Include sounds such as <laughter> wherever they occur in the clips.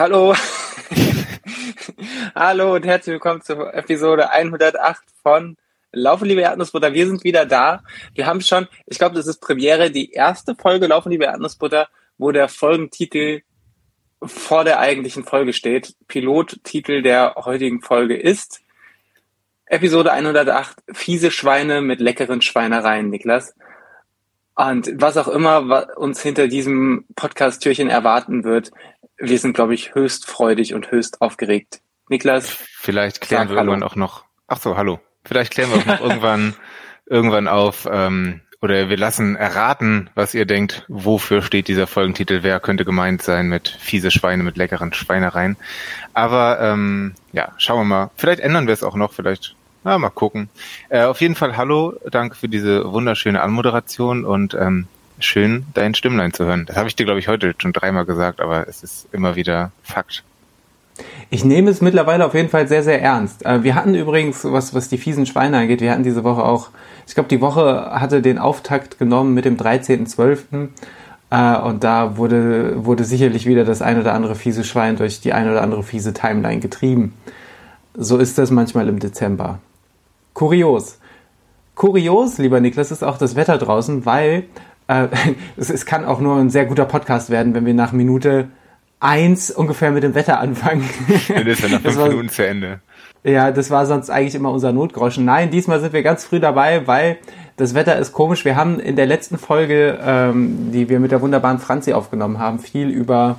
Hallo. <laughs> Hallo und herzlich willkommen zur Episode 108 von Laufen, liebe Erdnussbutter. Wir sind wieder da. Wir haben schon, ich glaube, das ist Premiere, die erste Folge Laufen, liebe Erdnussbutter, wo der Folgentitel vor der eigentlichen Folge steht. Pilottitel der heutigen Folge ist Episode 108, fiese Schweine mit leckeren Schweinereien, Niklas. Und was auch immer uns hinter diesem Podcast-Türchen erwarten wird, wir sind, glaube ich, höchst freudig und höchst aufgeregt. Niklas? Vielleicht klären wir hallo. irgendwann auch noch, ach so, hallo. Vielleicht klären wir auch noch irgendwann, <laughs> irgendwann auf, ähm, oder wir lassen erraten, was ihr denkt, wofür steht dieser Folgentitel, wer könnte gemeint sein mit fiese Schweine, mit leckeren Schweinereien. Aber ähm, ja, schauen wir mal. Vielleicht ändern wir es auch noch, vielleicht na, mal gucken. Äh, auf jeden Fall hallo, danke für diese wunderschöne Anmoderation und ähm, schön, dein Stimmlein zu hören. Das habe ich dir, glaube ich, heute schon dreimal gesagt, aber es ist immer wieder Fakt. Ich nehme es mittlerweile auf jeden Fall sehr, sehr ernst. Äh, wir hatten übrigens, was, was die fiesen Schweine angeht, wir hatten diese Woche auch, ich glaube, die Woche hatte den Auftakt genommen mit dem 13.12. Äh, und da wurde, wurde sicherlich wieder das ein oder andere fiese Schwein durch die ein oder andere fiese Timeline getrieben. So ist das manchmal im Dezember. Kurios. Kurios, lieber Niklas, ist auch das Wetter draußen, weil äh, <laughs> es, es kann auch nur ein sehr guter Podcast werden, wenn wir nach Minute eins ungefähr mit dem Wetter anfangen. <laughs> Dann ist ja nach fünf war, Minuten zu Ende. Ja, das war sonst eigentlich immer unser Notgroschen. Nein, diesmal sind wir ganz früh dabei, weil das Wetter ist komisch. Wir haben in der letzten Folge, ähm, die wir mit der wunderbaren Franzi aufgenommen haben, viel über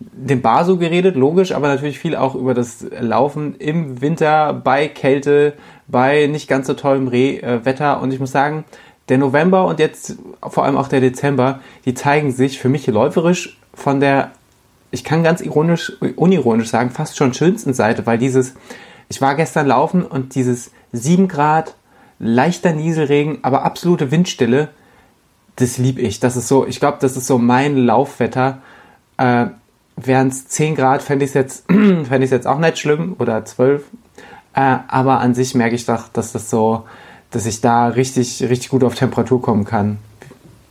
den Baso geredet, logisch, aber natürlich viel auch über das Laufen im Winter bei Kälte, bei nicht ganz so tollem Re äh, Wetter. Und ich muss sagen, der November und jetzt vor allem auch der Dezember, die zeigen sich für mich läuferisch von der, ich kann ganz ironisch, unironisch sagen, fast schon schönsten Seite, weil dieses, ich war gestern laufen und dieses 7 Grad, leichter Nieselregen, aber absolute Windstille, das lieb ich. Das ist so, ich glaube, das ist so mein Laufwetter. Äh, Wären es 10 Grad, fände ich es jetzt, <clears throat> fänd jetzt auch nicht schlimm oder 12. Äh, aber an sich merke ich doch, dass das so, dass ich da richtig, richtig gut auf Temperatur kommen kann.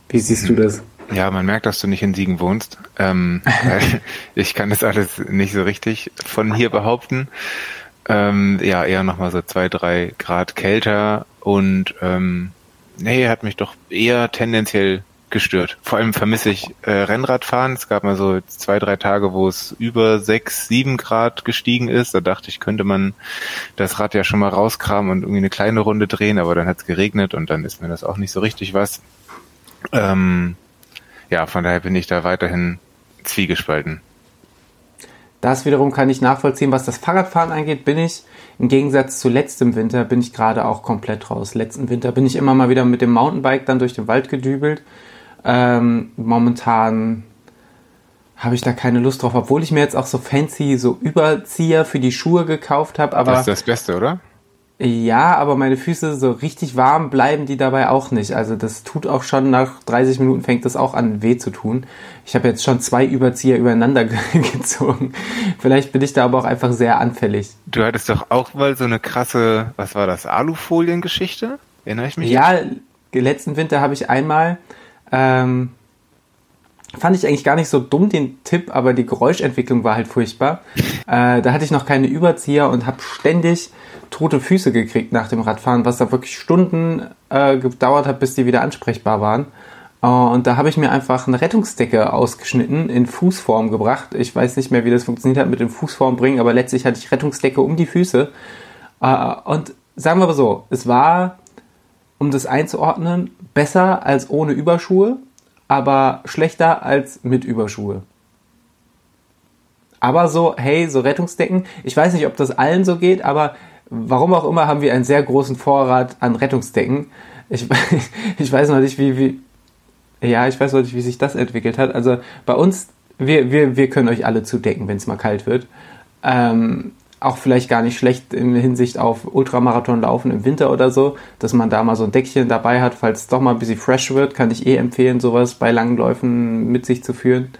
Wie siehst du das? Ja, man merkt, dass du nicht in Siegen wohnst. Ähm, <laughs> ich kann das alles nicht so richtig von hier behaupten. Ähm, ja, eher nochmal so zwei, drei Grad kälter und ähm, nee, hat mich doch eher tendenziell gestört. Vor allem vermisse ich äh, Rennradfahren. Es gab mal so zwei, drei Tage, wo es über sechs, sieben Grad gestiegen ist. Da dachte ich, könnte man das Rad ja schon mal rauskramen und irgendwie eine kleine Runde drehen, aber dann hat es geregnet und dann ist mir das auch nicht so richtig was. Ähm, ja, von daher bin ich da weiterhin zwiegespalten. Das wiederum kann ich nachvollziehen. Was das Fahrradfahren angeht, bin ich im Gegensatz zu letztem Winter bin ich gerade auch komplett raus. Letzten Winter bin ich immer mal wieder mit dem Mountainbike dann durch den Wald gedübelt ähm, momentan habe ich da keine Lust drauf, obwohl ich mir jetzt auch so fancy so Überzieher für die Schuhe gekauft habe. Aber das ist das Beste, oder? Ja, aber meine Füße so richtig warm bleiben die dabei auch nicht. Also das tut auch schon nach 30 Minuten fängt das auch an weh zu tun. Ich habe jetzt schon zwei Überzieher übereinander <laughs> gezogen. Vielleicht bin ich da aber auch einfach sehr anfällig. Du hattest doch auch mal so eine krasse, was war das, Alufolien-Geschichte? Erinnere ich mich? Ja, jetzt? letzten Winter habe ich einmal ähm, fand ich eigentlich gar nicht so dumm, den Tipp, aber die Geräuschentwicklung war halt furchtbar. <laughs> Äh, da hatte ich noch keine Überzieher und habe ständig tote Füße gekriegt nach dem Radfahren, was da wirklich Stunden äh, gedauert hat, bis die wieder ansprechbar waren. Äh, und da habe ich mir einfach eine Rettungsdecke ausgeschnitten, in Fußform gebracht. Ich weiß nicht mehr, wie das funktioniert hat mit dem Fußform bringen, aber letztlich hatte ich Rettungsdecke um die Füße. Äh, und sagen wir mal so, es war um das einzuordnen, besser als ohne Überschuhe, aber schlechter als mit Überschuhe. Aber so, hey, so Rettungsdecken, ich weiß nicht, ob das allen so geht, aber warum auch immer haben wir einen sehr großen Vorrat an Rettungsdecken. Ich, <laughs> ich weiß noch nicht, wie, wie, ja, ich weiß noch nicht, wie sich das entwickelt hat. Also bei uns, wir, wir, wir können euch alle zudecken, wenn es mal kalt wird. Ähm, auch vielleicht gar nicht schlecht in Hinsicht auf Ultramarathon laufen im Winter oder so, dass man da mal so ein Deckchen dabei hat, falls es doch mal ein bisschen fresh wird, kann ich eh empfehlen, sowas bei langen Läufen mit sich zu führen.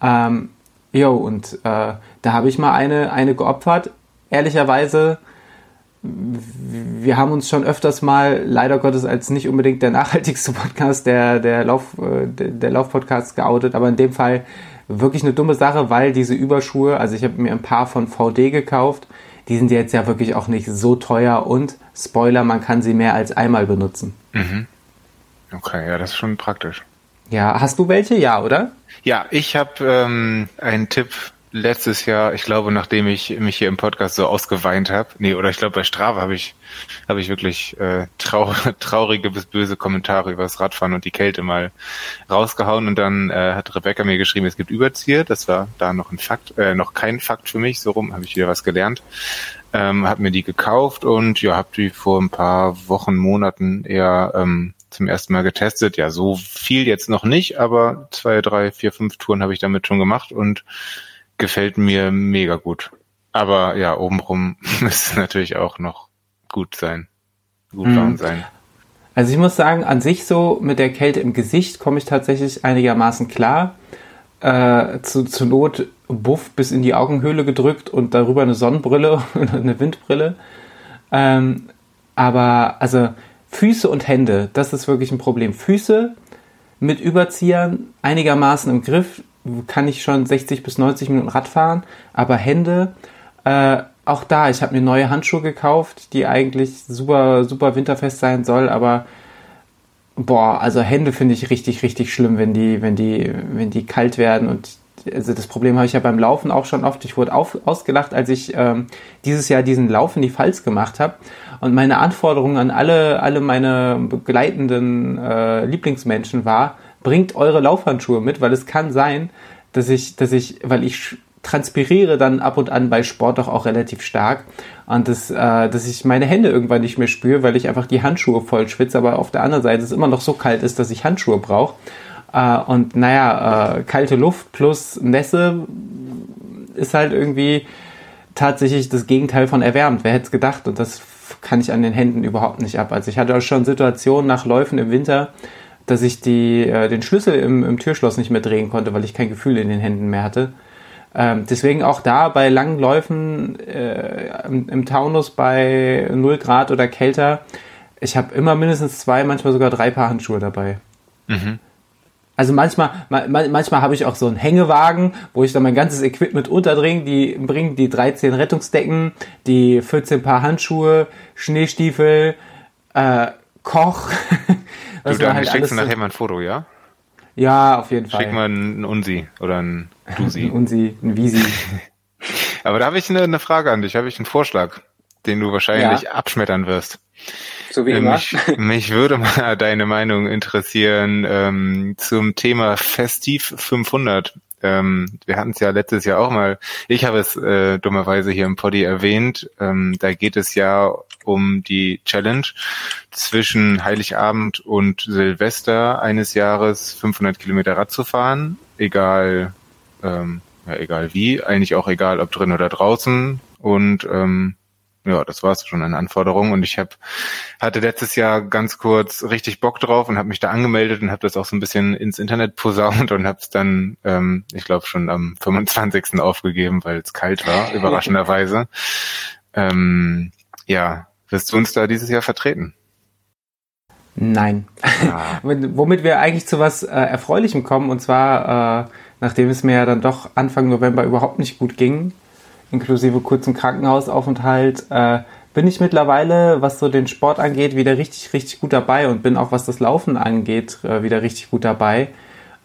Ähm, jo, und äh, da habe ich mal eine, eine geopfert. Ehrlicherweise wir haben uns schon öfters mal, leider Gottes, als nicht unbedingt der <laughs> nachhaltigste Podcast der, der Lauf, äh, der, der Laufpodcast geoutet, aber in dem Fall wirklich eine dumme Sache, weil diese Überschuhe, also ich habe mir ein paar von VD gekauft, die sind jetzt ja wirklich auch nicht so teuer und Spoiler, man kann sie mehr als einmal benutzen. Mhm. Okay, ja, das ist schon praktisch. Ja, hast du welche? Ja, oder? Ja, ich habe ähm, einen Tipp letztes Jahr, ich glaube, nachdem ich mich hier im Podcast so ausgeweint habe, nee, oder ich glaube bei Strava habe ich habe ich wirklich äh, trau <laughs> traurige bis böse Kommentare über das Radfahren und die Kälte mal rausgehauen und dann äh, hat Rebecca mir geschrieben, es gibt Überzieher, das war da noch ein Fakt, äh, noch kein Fakt für mich, so rum habe ich wieder was gelernt. Ähm, habe mir die gekauft und ja, habe die vor ein paar Wochen, Monaten eher ähm, zum ersten Mal getestet. Ja, so viel jetzt noch nicht, aber zwei, drei, vier, fünf Touren habe ich damit schon gemacht und gefällt mir mega gut. Aber ja, obenrum <laughs> müsste es natürlich auch noch gut sein. Gut mhm. sein. Also ich muss sagen, an sich so mit der Kälte im Gesicht komme ich tatsächlich einigermaßen klar. Äh, zu, zu Not Buff bis in die Augenhöhle gedrückt und darüber eine Sonnenbrille <laughs> oder eine Windbrille. Ähm, aber also Füße und Hände, das ist wirklich ein Problem. Füße mit Überziehern einigermaßen im Griff, kann ich schon 60 bis 90 Minuten Rad fahren, aber Hände, äh, auch da, ich habe mir neue Handschuhe gekauft, die eigentlich super, super winterfest sein soll, aber boah, also Hände finde ich richtig, richtig schlimm, wenn die, wenn die, wenn die kalt werden und also das Problem habe ich ja beim Laufen auch schon oft. Ich wurde auf, ausgelacht, als ich ähm, dieses Jahr diesen Lauf in die Pfalz gemacht habe. Und meine Anforderung an alle, alle meine begleitenden äh, Lieblingsmenschen war, bringt eure Laufhandschuhe mit, weil es kann sein, dass ich, dass ich, weil ich transpiriere dann ab und an bei Sport doch auch relativ stark und das, äh, dass ich meine Hände irgendwann nicht mehr spüre, weil ich einfach die Handschuhe voll schwitze, aber auf der anderen Seite es immer noch so kalt ist, dass ich Handschuhe brauche. Äh, und naja, äh, kalte Luft plus Nässe ist halt irgendwie tatsächlich das Gegenteil von erwärmt. Wer hätte es gedacht? Und das kann ich an den Händen überhaupt nicht ab. Also ich hatte auch schon Situationen nach Läufen im Winter, dass ich die, äh, den Schlüssel im, im Türschloss nicht mehr drehen konnte, weil ich kein Gefühl in den Händen mehr hatte. Ähm, deswegen auch da bei langen Läufen äh, im, im Taunus bei 0 Grad oder kälter, ich habe immer mindestens zwei, manchmal sogar drei Paar Handschuhe dabei. Mhm. Also manchmal, manchmal habe ich auch so einen Hängewagen, wo ich dann mein ganzes Equipment unterdringe, die bringen die 13 Rettungsdecken, die 14 Paar Handschuhe, Schneestiefel, äh, Koch, <laughs> du, dann halt schickst du nachher mal ein Foto, ja? Ja, auf jeden Fall. Schick mal ein Unsi oder ein Dusi. <laughs> ein Unsi, ein Visi. <laughs> Aber da habe ich eine, eine, Frage an dich, habe ich einen Vorschlag, den du wahrscheinlich ja. abschmettern wirst. So wie immer. Mich, <laughs> mich würde mal deine Meinung interessieren ähm, zum Thema Festiv 500. Ähm, wir hatten es ja letztes Jahr auch mal, ich habe es äh, dummerweise hier im Poddy erwähnt, ähm, da geht es ja um die Challenge zwischen Heiligabend und Silvester eines Jahres 500 Kilometer Rad zu fahren, egal, ähm, ja, egal wie, eigentlich auch egal, ob drin oder draußen. Und ähm, ja, das war es schon an Anforderungen. Und ich hab, hatte letztes Jahr ganz kurz richtig Bock drauf und habe mich da angemeldet und habe das auch so ein bisschen ins Internet posaunt und habe es dann, ähm, ich glaube, schon am 25. aufgegeben, weil es kalt war, <laughs> überraschenderweise. Ähm, ja, wirst du uns da dieses Jahr vertreten? Nein. Ah. <laughs> Womit wir eigentlich zu was äh, Erfreulichem kommen, und zwar, äh, nachdem es mir ja dann doch Anfang November überhaupt nicht gut ging, inklusive kurzen Krankenhausaufenthalt, äh, bin ich mittlerweile, was so den Sport angeht, wieder richtig, richtig gut dabei und bin auch, was das Laufen angeht, äh, wieder richtig gut dabei.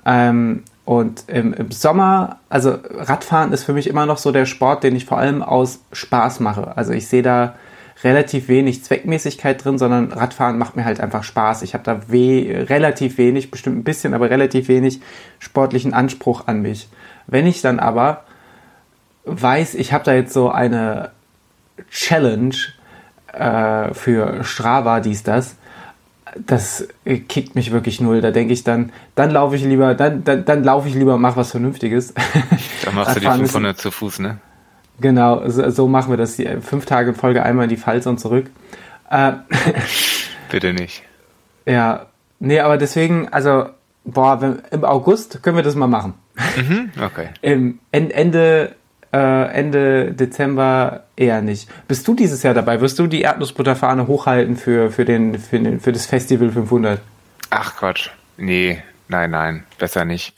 Ähm, und im, im, Sommer, also Radfahren ist für mich immer noch so der Sport, den ich vor allem aus Spaß mache. Also ich sehe da relativ wenig Zweckmäßigkeit drin, sondern Radfahren macht mir halt einfach Spaß. Ich habe da weh, relativ wenig, bestimmt ein bisschen, aber relativ wenig sportlichen Anspruch an mich. Wenn ich dann aber weiß, ich habe da jetzt so eine Challenge äh, für Strava, dies, das, das kickt mich wirklich null. Da denke ich dann, dann laufe ich lieber, dann, dann, dann laufe ich lieber, mach was Vernünftiges. Dann machst du die 500 zu Fuß, ne? Genau, so, so machen wir das. Fünf Tage in Folge einmal in die Pfalz und zurück. Äh, <laughs> Bitte nicht. Ja, nee, aber deswegen, also, boah, wenn, im August können wir das mal machen. Mhm, okay. Im Ende äh, Ende Dezember eher nicht. Bist du dieses Jahr dabei? Wirst du die Erdnussbutterfahne hochhalten für, für, den, für, den, für das Festival 500? Ach Quatsch. Nee, nein, nein, besser nicht.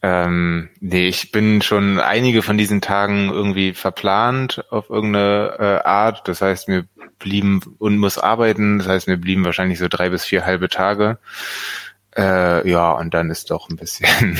Ähm, nee, ich bin schon einige von diesen Tagen irgendwie verplant auf irgendeine äh, Art. Das heißt, mir blieben und muss arbeiten. Das heißt, mir blieben wahrscheinlich so drei bis vier halbe Tage. Äh, ja, und dann ist doch ein bisschen,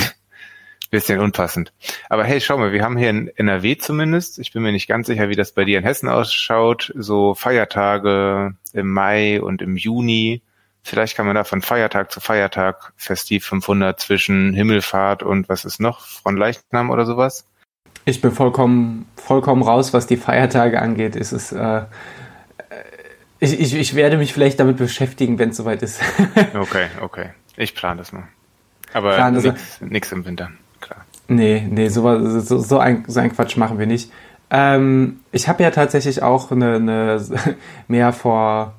bisschen unpassend. Aber hey, schau mal, wir haben hier in NRW zumindest, ich bin mir nicht ganz sicher, wie das bei dir in Hessen ausschaut, so Feiertage im Mai und im Juni. Vielleicht kann man da von Feiertag zu Feiertag Festiv 500 zwischen Himmelfahrt und was ist noch, Fronleichnam oder sowas? Ich bin vollkommen, vollkommen raus, was die Feiertage angeht. Es ist, äh, ich, ich, ich werde mich vielleicht damit beschäftigen, wenn es soweit ist. <laughs> okay, okay. Ich plane das nur. Aber nichts im Winter. Nee, nee, so, so, so, ein, so ein Quatsch machen wir nicht. Ähm, ich habe ja tatsächlich auch eine, eine <laughs> mehr vor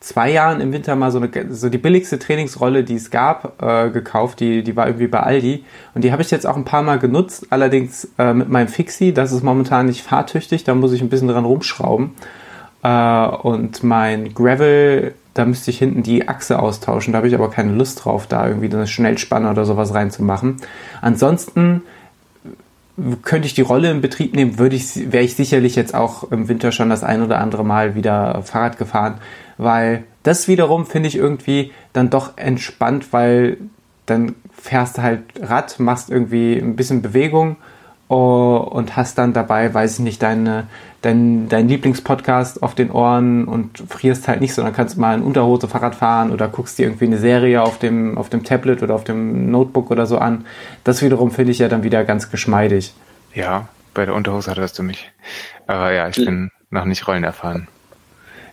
zwei Jahren im Winter mal so, eine, so die billigste Trainingsrolle, die es gab, äh, gekauft. Die, die war irgendwie bei Aldi. Und die habe ich jetzt auch ein paar Mal genutzt, allerdings äh, mit meinem Fixie. Das ist momentan nicht fahrtüchtig, da muss ich ein bisschen dran rumschrauben. Äh, und mein Gravel, da müsste ich hinten die Achse austauschen. Da habe ich aber keine Lust drauf, da irgendwie eine Schnellspanne oder sowas reinzumachen. Ansonsten könnte ich die Rolle in Betrieb nehmen, würde ich, wäre ich sicherlich jetzt auch im Winter schon das ein oder andere Mal wieder Fahrrad gefahren, weil das wiederum finde ich irgendwie dann doch entspannt, weil dann fährst du halt Rad, machst irgendwie ein bisschen Bewegung und hast dann dabei, weiß ich nicht, deine, dein, dein Lieblingspodcast auf den Ohren und frierst halt nicht, sondern kannst mal in Unterhose Fahrrad fahren oder guckst dir irgendwie eine Serie auf dem, auf dem Tablet oder auf dem Notebook oder so an. Das wiederum finde ich ja dann wieder ganz geschmeidig. Ja, bei der Unterhose hattest du mich. Aber ja, ich bin noch nicht rollenerfahren.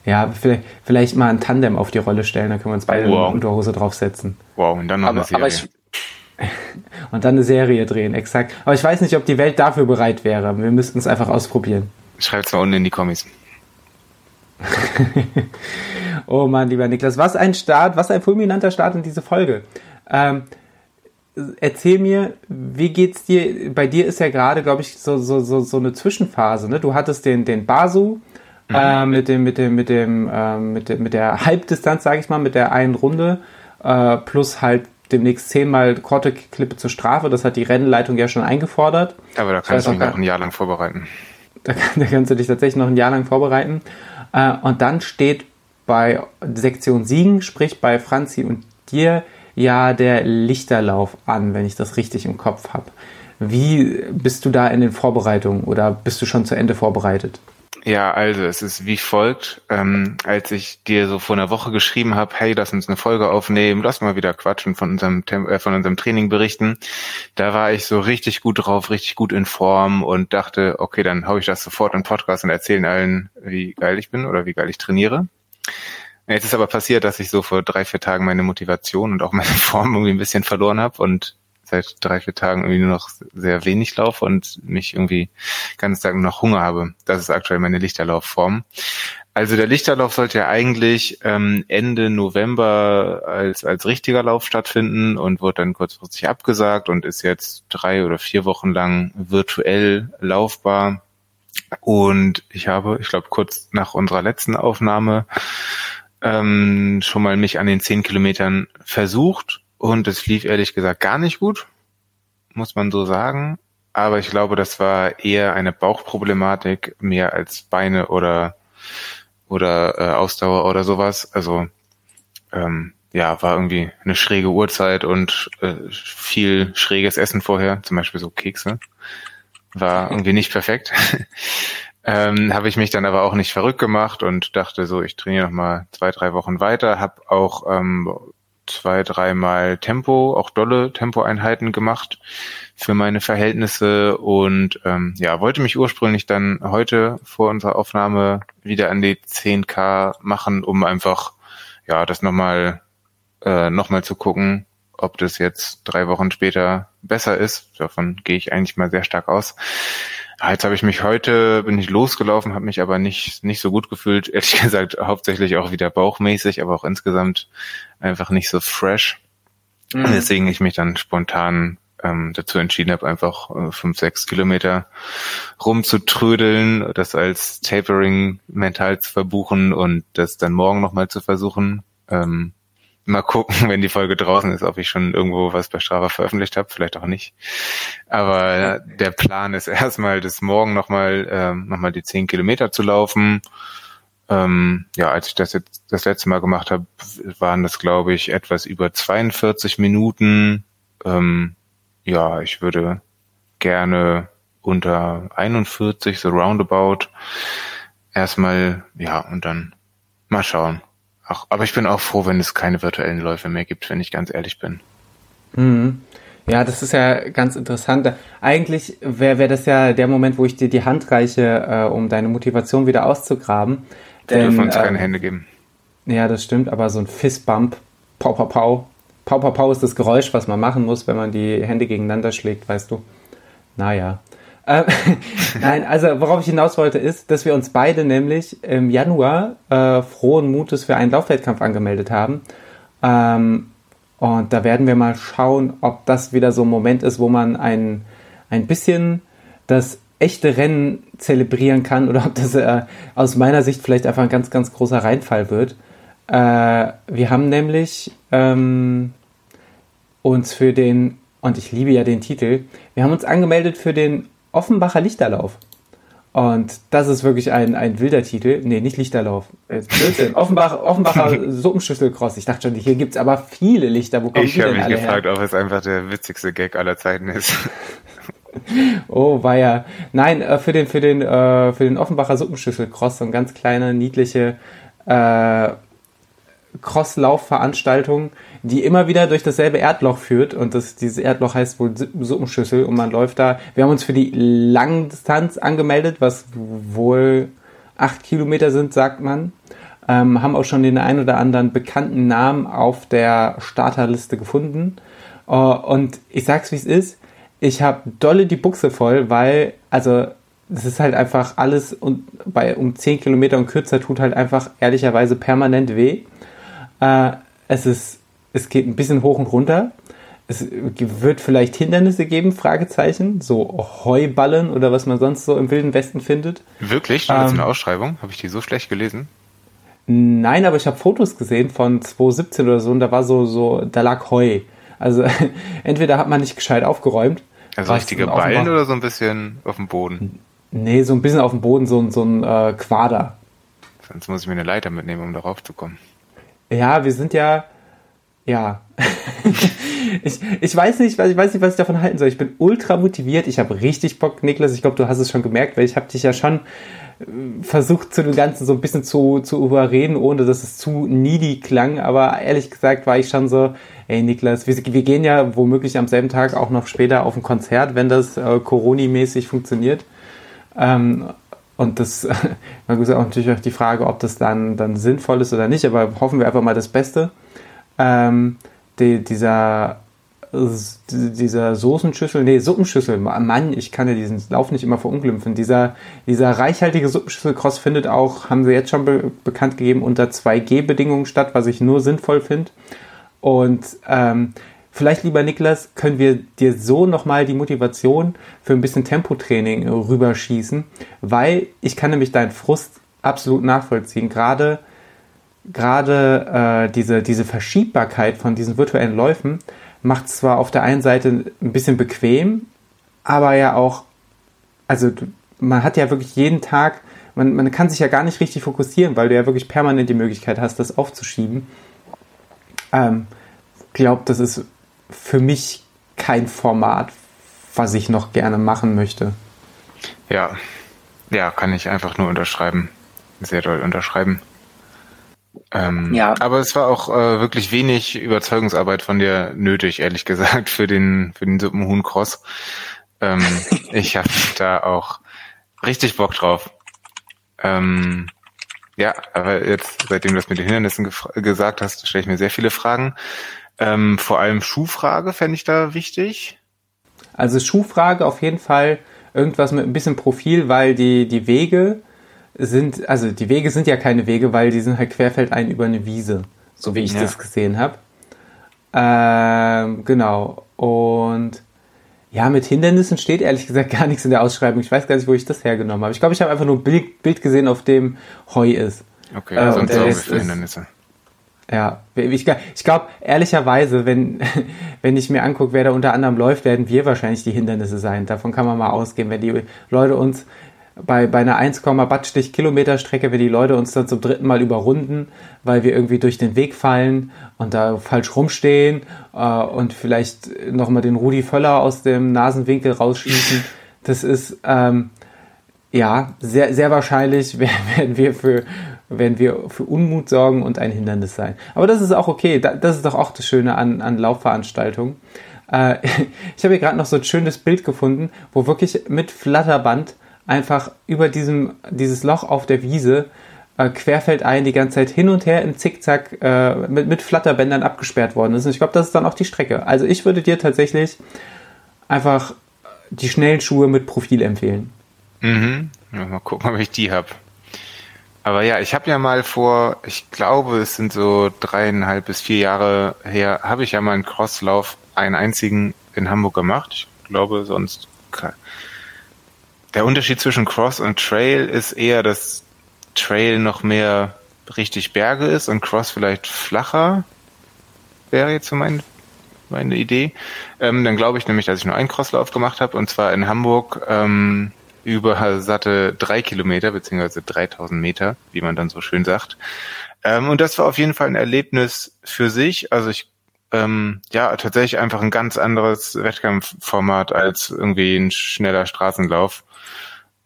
Ja, vielleicht, vielleicht mal ein Tandem auf die Rolle stellen, dann können wir uns beide wow. eine Unterhose draufsetzen. Wow, und dann noch aber, eine Serie. Aber ich, <laughs> und dann eine Serie drehen, exakt. Aber ich weiß nicht, ob die Welt dafür bereit wäre. Wir müssten es einfach ausprobieren. Schreibt's mal unten in die Kommis. <laughs> oh Mann, lieber Niklas, was ein Start, was ein fulminanter Start in diese Folge. Ähm, erzähl mir, wie geht's dir? Bei dir ist ja gerade, glaube ich, so, so, so, so eine Zwischenphase. Ne? Du hattest den, den Basu mhm. äh, mit dem, mit dem, mit dem, äh, mit, der, mit der Halbdistanz, sage ich mal, mit der einen Runde, äh, plus halt demnächst zehnmal Korte Klippe zur Strafe. Das hat die Rennleitung ja schon eingefordert. Aber da kannst du dich noch ein Jahr lang vorbereiten. Da, da, kannst du dich tatsächlich noch ein Jahr lang vorbereiten. Äh, und dann steht bei Sektion Siegen, sprich bei Franzi und dir, ja der Lichterlauf an, wenn ich das richtig im Kopf habe. Wie bist du da in den Vorbereitungen oder bist du schon zu Ende vorbereitet? Ja, also es ist wie folgt. Ähm, als ich dir so vor einer Woche geschrieben habe, hey, lass uns eine Folge aufnehmen, lass mal wieder quatschen von unserem äh, von unserem Training berichten, da war ich so richtig gut drauf, richtig gut in Form und dachte, okay, dann hau ich das sofort in Podcast und erzählen allen, wie geil ich bin oder wie geil ich trainiere. Jetzt ist aber passiert, dass ich so vor drei, vier Tagen meine Motivation und auch meine <laughs> Form irgendwie ein bisschen verloren habe und seit drei, vier Tagen irgendwie nur noch sehr wenig laufe und mich irgendwie ganz Tag noch Hunger habe. Das ist aktuell meine Lichterlaufform. Also der Lichterlauf sollte ja eigentlich ähm, Ende November als, als richtiger Lauf stattfinden und wurde dann kurzfristig abgesagt und ist jetzt drei oder vier Wochen lang virtuell laufbar. Und ich habe, ich glaube, kurz nach unserer letzten Aufnahme ähm, schon mal mich an den zehn Kilometern versucht und es lief ehrlich gesagt gar nicht gut, muss man so sagen. Aber ich glaube, das war eher eine Bauchproblematik, mehr als Beine oder oder äh, Ausdauer oder sowas. Also ähm, ja, war irgendwie eine schräge Uhrzeit und äh, viel schräges Essen vorher, zum Beispiel so Kekse. War irgendwie nicht perfekt. <laughs> ähm, habe ich mich dann aber auch nicht verrückt gemacht und dachte so, ich trainiere noch mal zwei, drei Wochen weiter. Habe auch ähm, zwei, dreimal Tempo, auch dolle Tempoeinheiten gemacht für meine Verhältnisse und ähm, ja, wollte mich ursprünglich dann heute vor unserer Aufnahme wieder an die 10K machen, um einfach ja das nochmal äh, noch zu gucken, ob das jetzt drei Wochen später besser ist. Davon gehe ich eigentlich mal sehr stark aus. Jetzt habe ich mich heute, bin ich losgelaufen, habe mich aber nicht, nicht so gut gefühlt. Ehrlich <laughs> gesagt, hauptsächlich auch wieder bauchmäßig, aber auch insgesamt einfach nicht so fresh. Mhm. Deswegen ich mich dann spontan ähm, dazu entschieden habe, einfach äh, fünf, sechs Kilometer rumzutrödeln, das als Tapering mental zu verbuchen und das dann morgen nochmal zu versuchen. Ähm, mal gucken, <laughs> wenn die Folge draußen ist, ob ich schon irgendwo was bei Strava veröffentlicht habe, vielleicht auch nicht. Aber der Plan ist <laughs> erstmal, das morgen nochmal ähm, noch die zehn Kilometer zu laufen. Ähm, ja, als ich das jetzt das letzte Mal gemacht habe, waren das, glaube ich, etwas über 42 Minuten. Ähm, ja, ich würde gerne unter 41, so roundabout. Erstmal, ja, und dann mal schauen. Ach, aber ich bin auch froh, wenn es keine virtuellen Läufe mehr gibt, wenn ich ganz ehrlich bin. Mhm. Ja, das ist ja ganz interessant. Eigentlich wäre wär das ja der Moment, wo ich dir die Hand reiche, äh, um deine Motivation wieder auszugraben. Wir dürfen uns äh, keine Hände geben. Ja, das stimmt, aber so ein Fistbump, pau, pau, pau. Pau, pau, pau ist das Geräusch, was man machen muss, wenn man die Hände gegeneinander schlägt, weißt du. Naja. Äh, <laughs> Nein, also worauf ich hinaus wollte, ist, dass wir uns beide nämlich im Januar äh, frohen Mutes für einen Laufwettkampf angemeldet haben. Ähm, und da werden wir mal schauen, ob das wieder so ein Moment ist, wo man ein, ein bisschen das echte Rennen zelebrieren kann oder ob das äh, aus meiner Sicht vielleicht einfach ein ganz, ganz großer Reinfall wird. Äh, wir haben nämlich ähm, uns für den, und ich liebe ja den Titel, wir haben uns angemeldet für den Offenbacher Lichterlauf. Und das ist wirklich ein, ein wilder Titel. Nee, nicht Lichterlauf. Offenbach, Offenbacher <laughs> Suppenschüsselcross. Ich dachte schon, hier gibt es aber viele Lichter. Wo kommen ich habe mich gefragt, her? ob es einfach der witzigste Gag aller Zeiten ist. <laughs> oh, war ja. Nein, äh, für den, für den, äh, für den Offenbacher Suppenschüsselcross, so eine ganz kleine, niedliche äh, Crosslaufveranstaltung, die immer wieder durch dasselbe Erdloch führt und das, dieses Erdloch heißt wohl Suppenschüssel und man läuft da. Wir haben uns für die Langdistanz angemeldet, was wohl acht Kilometer sind, sagt man. Ähm, haben auch schon den einen oder anderen bekannten Namen auf der Starterliste gefunden. Uh, und ich sag's wie es ist, ich habe dolle die Buchse voll, weil, also es ist halt einfach alles und bei um 10 Kilometer und kürzer tut halt einfach ehrlicherweise permanent weh. Äh, es ist, es geht ein bisschen hoch und runter. Es wird vielleicht Hindernisse geben, Fragezeichen, so Heuballen oder was man sonst so im Wilden Westen findet. Wirklich? Stand ähm, eine Ausschreibung? Habe ich die so schlecht gelesen? Nein, aber ich habe Fotos gesehen von 2017 oder so und da war so, so, da lag Heu. Also <laughs> entweder hat man nicht gescheit aufgeräumt. Also richtige Ballen oder so ein bisschen auf dem Boden? Nee, so ein bisschen auf dem Boden, so, so ein äh, Quader. Sonst muss ich mir eine Leiter mitnehmen, um darauf zu kommen. Ja, wir sind ja, ja. <laughs> ich, ich weiß nicht, ich weiß nicht, was ich davon halten soll. Ich bin ultra motiviert. Ich habe richtig Bock, Niklas. Ich glaube, du hast es schon gemerkt, weil ich habe dich ja schon äh, versucht, zu dem Ganzen so ein bisschen zu, zu überreden, ohne dass es zu needy klang. Aber ehrlich gesagt war ich schon so, ey Niklas, wir, wir gehen ja womöglich am selben Tag auch noch später auf ein Konzert, wenn das äh, Coroni-mäßig funktioniert. Ähm, und das <laughs> dann ist auch natürlich auch die Frage, ob das dann, dann sinnvoll ist oder nicht, aber hoffen wir einfach mal das Beste. Ähm, die, dieser, dieser Soßenschüssel, nee, Suppenschüssel, Mann, ich kann ja diesen Lauf nicht immer verunglimpfen. Dieser, dieser reichhaltige Suppenschüssel-Cross findet auch, haben sie jetzt schon be bekannt gegeben, unter 2G-Bedingungen statt, was ich nur sinnvoll finde. Und ähm, Vielleicht, lieber Niklas, können wir dir so nochmal die Motivation für ein bisschen Tempotraining rüberschießen, weil ich kann nämlich deinen Frust absolut nachvollziehen. Gerade, gerade äh, diese, diese Verschiebbarkeit von diesen virtuellen Läufen macht zwar auf der einen Seite ein bisschen bequem, aber ja auch, also man hat ja wirklich jeden Tag, man, man kann sich ja gar nicht richtig fokussieren, weil du ja wirklich permanent die Möglichkeit hast, das aufzuschieben. Ähm, glaube, das ist für mich kein Format, was ich noch gerne machen möchte. Ja, ja, kann ich einfach nur unterschreiben. Sehr doll unterschreiben. Ähm, ja. Aber es war auch äh, wirklich wenig Überzeugungsarbeit von dir nötig, ehrlich gesagt, für den für den Suppenhuhn Cross. Ähm, <laughs> ich habe da auch richtig Bock drauf. Ähm, ja, aber jetzt, seitdem du das mit den Hindernissen gesagt hast, stelle ich mir sehr viele Fragen. Ähm, vor allem Schuhfrage fände ich da wichtig. Also Schuhfrage auf jeden Fall irgendwas mit ein bisschen Profil, weil die, die Wege sind, also die Wege sind ja keine Wege, weil die sind halt querfeldein über eine Wiese, so wie ich ja. das gesehen habe. Ähm, genau. Und Ja, mit Hindernissen steht ehrlich gesagt gar nichts in der Ausschreibung. Ich weiß gar nicht, wo ich das hergenommen habe. Ich glaube, ich habe einfach nur ein Bild, Bild gesehen, auf dem Heu ist. Okay, äh, sonst auch für Hindernisse. Ja, ich, ich glaube, ehrlicherweise, wenn, <laughs> wenn ich mir angucke, wer da unter anderem läuft, werden wir wahrscheinlich die Hindernisse sein. Davon kann man mal ausgehen. Wenn die Leute uns bei, bei einer 1, Battstich Kilometer Strecke, wenn die Leute uns dann zum dritten Mal überrunden, weil wir irgendwie durch den Weg fallen und da falsch rumstehen äh, und vielleicht nochmal den Rudi Völler aus dem Nasenwinkel rausschießen. <laughs> Das ist ähm, ja sehr, sehr wahrscheinlich, <laughs> werden wir für werden wir für Unmut sorgen und ein Hindernis sein. Aber das ist auch okay. Das ist doch auch das Schöne an, an Laufveranstaltungen. Äh, <laughs> ich habe hier gerade noch so ein schönes Bild gefunden, wo wirklich mit Flatterband einfach über diesem, dieses Loch auf der Wiese äh, querfeldein die ganze Zeit hin und her im Zickzack äh, mit, mit Flatterbändern abgesperrt worden ist. Und ich glaube, das ist dann auch die Strecke. Also ich würde dir tatsächlich einfach die schnellen Schuhe mit Profil empfehlen. Mhm. Mal gucken, ob ich die habe. Aber ja, ich habe ja mal vor, ich glaube, es sind so dreieinhalb bis vier Jahre her, habe ich ja mal einen Crosslauf, einen einzigen in Hamburg gemacht. Ich glaube, sonst der Unterschied zwischen Cross und Trail ist eher, dass Trail noch mehr richtig Berge ist und Cross vielleicht flacher wäre jetzt so mein, meine Idee. Ähm, dann glaube ich nämlich, dass ich nur einen Crosslauf gemacht habe und zwar in Hamburg ähm, über satte drei Kilometer beziehungsweise 3000 Meter, wie man dann so schön sagt. Ähm, und das war auf jeden Fall ein Erlebnis für sich. Also ich ähm, ja tatsächlich einfach ein ganz anderes Wettkampfformat als irgendwie ein schneller Straßenlauf.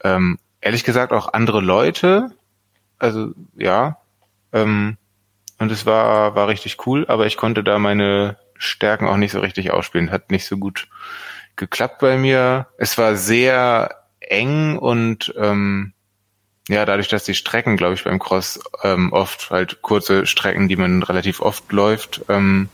Ähm, ehrlich gesagt auch andere Leute. Also ja. Ähm, und es war, war richtig cool, aber ich konnte da meine Stärken auch nicht so richtig ausspielen. Hat nicht so gut geklappt bei mir. Es war sehr eng und ähm, ja, dadurch, dass die Strecken, glaube ich, beim Cross ähm, oft halt kurze Strecken, die man relativ oft läuft, ähm,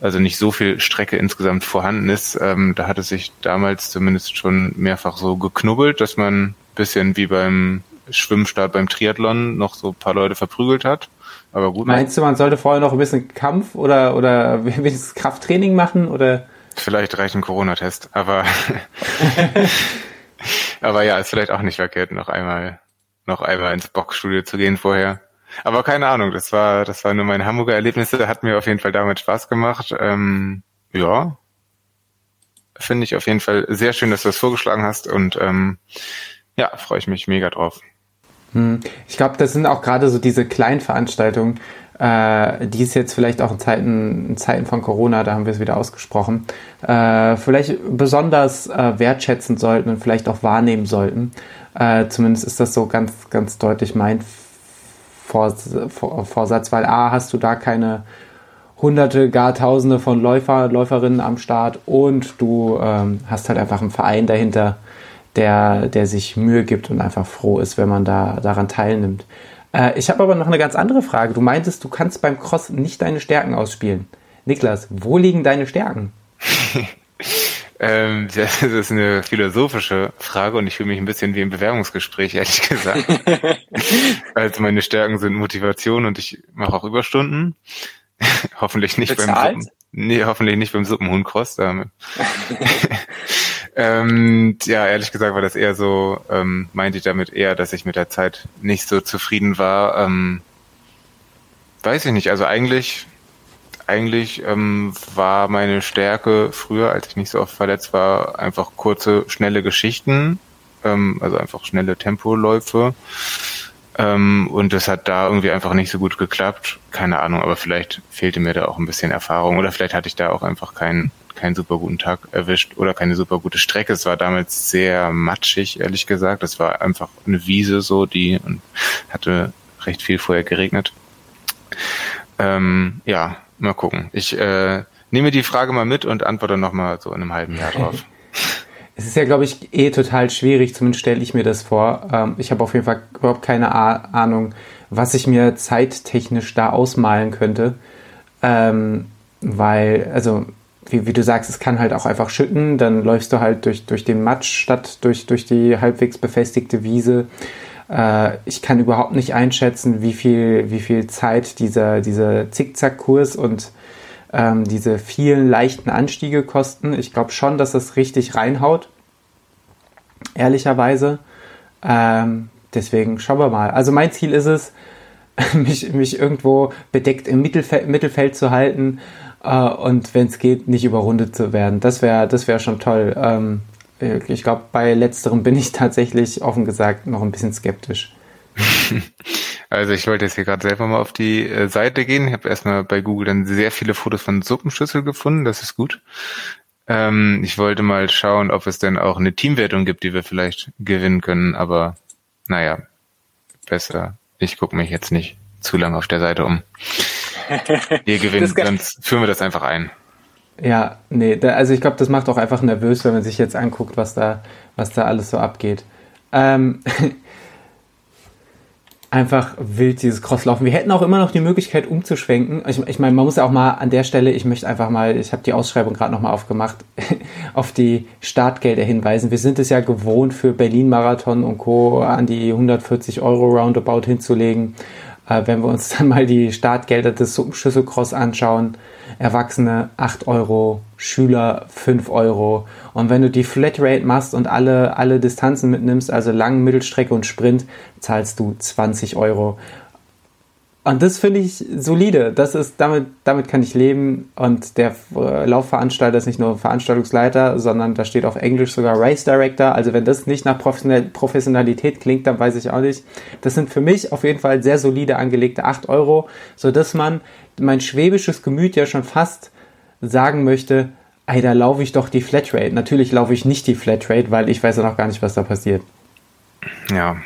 also nicht so viel Strecke insgesamt vorhanden ist. Ähm, da hat es sich damals zumindest schon mehrfach so geknubbelt, dass man bisschen wie beim Schwimmstart beim Triathlon noch so ein paar Leute verprügelt hat. Aber gut. Meinst du, man sollte vorher noch ein bisschen Kampf oder, oder <laughs> wenigstens Krafttraining machen oder? Vielleicht reicht ein Corona-Test, aber, <laughs> <laughs> aber ja, ist vielleicht auch nicht verkehrt, noch einmal, noch einmal ins Boxstudio zu gehen vorher. Aber keine Ahnung, das war, das war nur mein Hamburger Erlebnisse, hat mir auf jeden Fall damals Spaß gemacht. Ähm, ja, finde ich auf jeden Fall sehr schön, dass du das vorgeschlagen hast und ähm, ja, freue ich mich mega drauf. Hm. Ich glaube, das sind auch gerade so diese kleinen Veranstaltungen, äh, die es jetzt vielleicht auch in Zeiten, in Zeiten von Corona, da haben wir es wieder ausgesprochen, äh, vielleicht besonders äh, wertschätzen sollten und vielleicht auch wahrnehmen sollten. Äh, zumindest ist das so ganz, ganz deutlich mein Vorsatz, weil A, hast du da keine hunderte, gar tausende von Läufer, Läuferinnen am Start und du ähm, hast halt einfach einen Verein dahinter, der, der sich Mühe gibt und einfach froh ist, wenn man da daran teilnimmt. Äh, ich habe aber noch eine ganz andere Frage. Du meintest, du kannst beim Cross nicht deine Stärken ausspielen. Niklas, wo liegen deine Stärken? <laughs> Ähm, das ist eine philosophische Frage und ich fühle mich ein bisschen wie im Bewerbungsgespräch, ehrlich gesagt. <laughs> also meine Stärken sind Motivation und ich mache auch Überstunden. <laughs> hoffentlich nicht Bezahlt? beim Suppen, nee, hoffentlich nicht beim Suppenhuhncross. Ähm, ja, ehrlich gesagt war das eher so, ähm, meinte ich damit eher, dass ich mit der Zeit nicht so zufrieden war. Ähm, weiß ich nicht, also eigentlich eigentlich ähm, war meine Stärke früher, als ich nicht so oft verletzt war, einfach kurze, schnelle Geschichten, ähm, also einfach schnelle Tempoläufe. Ähm, und das hat da irgendwie einfach nicht so gut geklappt. Keine Ahnung, aber vielleicht fehlte mir da auch ein bisschen Erfahrung oder vielleicht hatte ich da auch einfach keinen keinen super guten Tag erwischt oder keine super gute Strecke. Es war damals sehr matschig, ehrlich gesagt. Es war einfach eine Wiese so, die hatte recht viel vorher geregnet. Ähm, ja, Mal gucken. Ich äh, nehme die Frage mal mit und antworte nochmal so in einem halben Jahr drauf. <laughs> Es ist ja, glaube ich, eh total schwierig, zumindest stelle ich mir das vor. Ähm, ich habe auf jeden Fall überhaupt keine Ahnung, was ich mir zeittechnisch da ausmalen könnte. Ähm, weil, also, wie, wie, du sagst, es kann halt auch einfach schütten, dann läufst du halt durch, durch den Matsch statt durch, durch die halbwegs befestigte Wiese. Äh, ich kann überhaupt nicht einschätzen, wie viel, wie viel Zeit dieser, dieser Zickzackkurs und ähm, diese vielen leichten Anstiege kosten. Ich glaube schon, dass das richtig reinhaut. Ehrlicherweise. Ähm, deswegen schauen wir mal. Also mein Ziel ist es, <laughs> mich, mich irgendwo bedeckt im Mittelfeld, Mittelfeld zu halten äh, und wenn es geht, nicht überrundet zu werden. Das wäre das wär schon toll. Ähm, ich glaube, bei letzterem bin ich <laughs> tatsächlich offen gesagt noch ein bisschen skeptisch. <laughs> Also ich wollte jetzt hier gerade selber mal auf die äh, Seite gehen. Ich habe erstmal bei Google dann sehr viele Fotos von Suppenschüssel gefunden. Das ist gut. Ähm, ich wollte mal schauen, ob es denn auch eine Teamwertung gibt, die wir vielleicht gewinnen können. Aber naja, besser. Ich gucke mich jetzt nicht zu lange auf der Seite um. <laughs> Ihr gewinnt, sonst führen wir das einfach ein. Ja, nee, da, also ich glaube, das macht auch einfach nervös, wenn man sich jetzt anguckt, was da, was da alles so abgeht. Ähm, einfach wild dieses Crosslaufen. Wir hätten auch immer noch die Möglichkeit umzuschwenken. Ich, ich meine, man muss ja auch mal an der Stelle, ich möchte einfach mal, ich habe die Ausschreibung gerade nochmal aufgemacht, <laughs> auf die Startgelder hinweisen. Wir sind es ja gewohnt, für Berlin-Marathon und Co. an die 140 Euro Roundabout hinzulegen. Äh, wenn wir uns <laughs> dann mal die Startgelder des Suppenschüsselcross anschauen, Erwachsene 8 Euro, Schüler 5 Euro. Und wenn du die Flatrate machst und alle, alle Distanzen mitnimmst, also Lang, Mittelstrecke und Sprint, zahlst du 20 Euro. Und das finde ich solide. Das ist, damit, damit kann ich leben. Und der äh, Laufveranstalter ist nicht nur Veranstaltungsleiter, sondern da steht auf Englisch sogar Race Director. Also wenn das nicht nach Professionalität klingt, dann weiß ich auch nicht. Das sind für mich auf jeden Fall sehr solide angelegte 8 Euro, so dass man mein schwäbisches Gemüt ja schon fast sagen möchte, ey, da laufe ich doch die Flatrate. Natürlich laufe ich nicht die Flatrate, weil ich weiß ja noch gar nicht, was da passiert. Ja,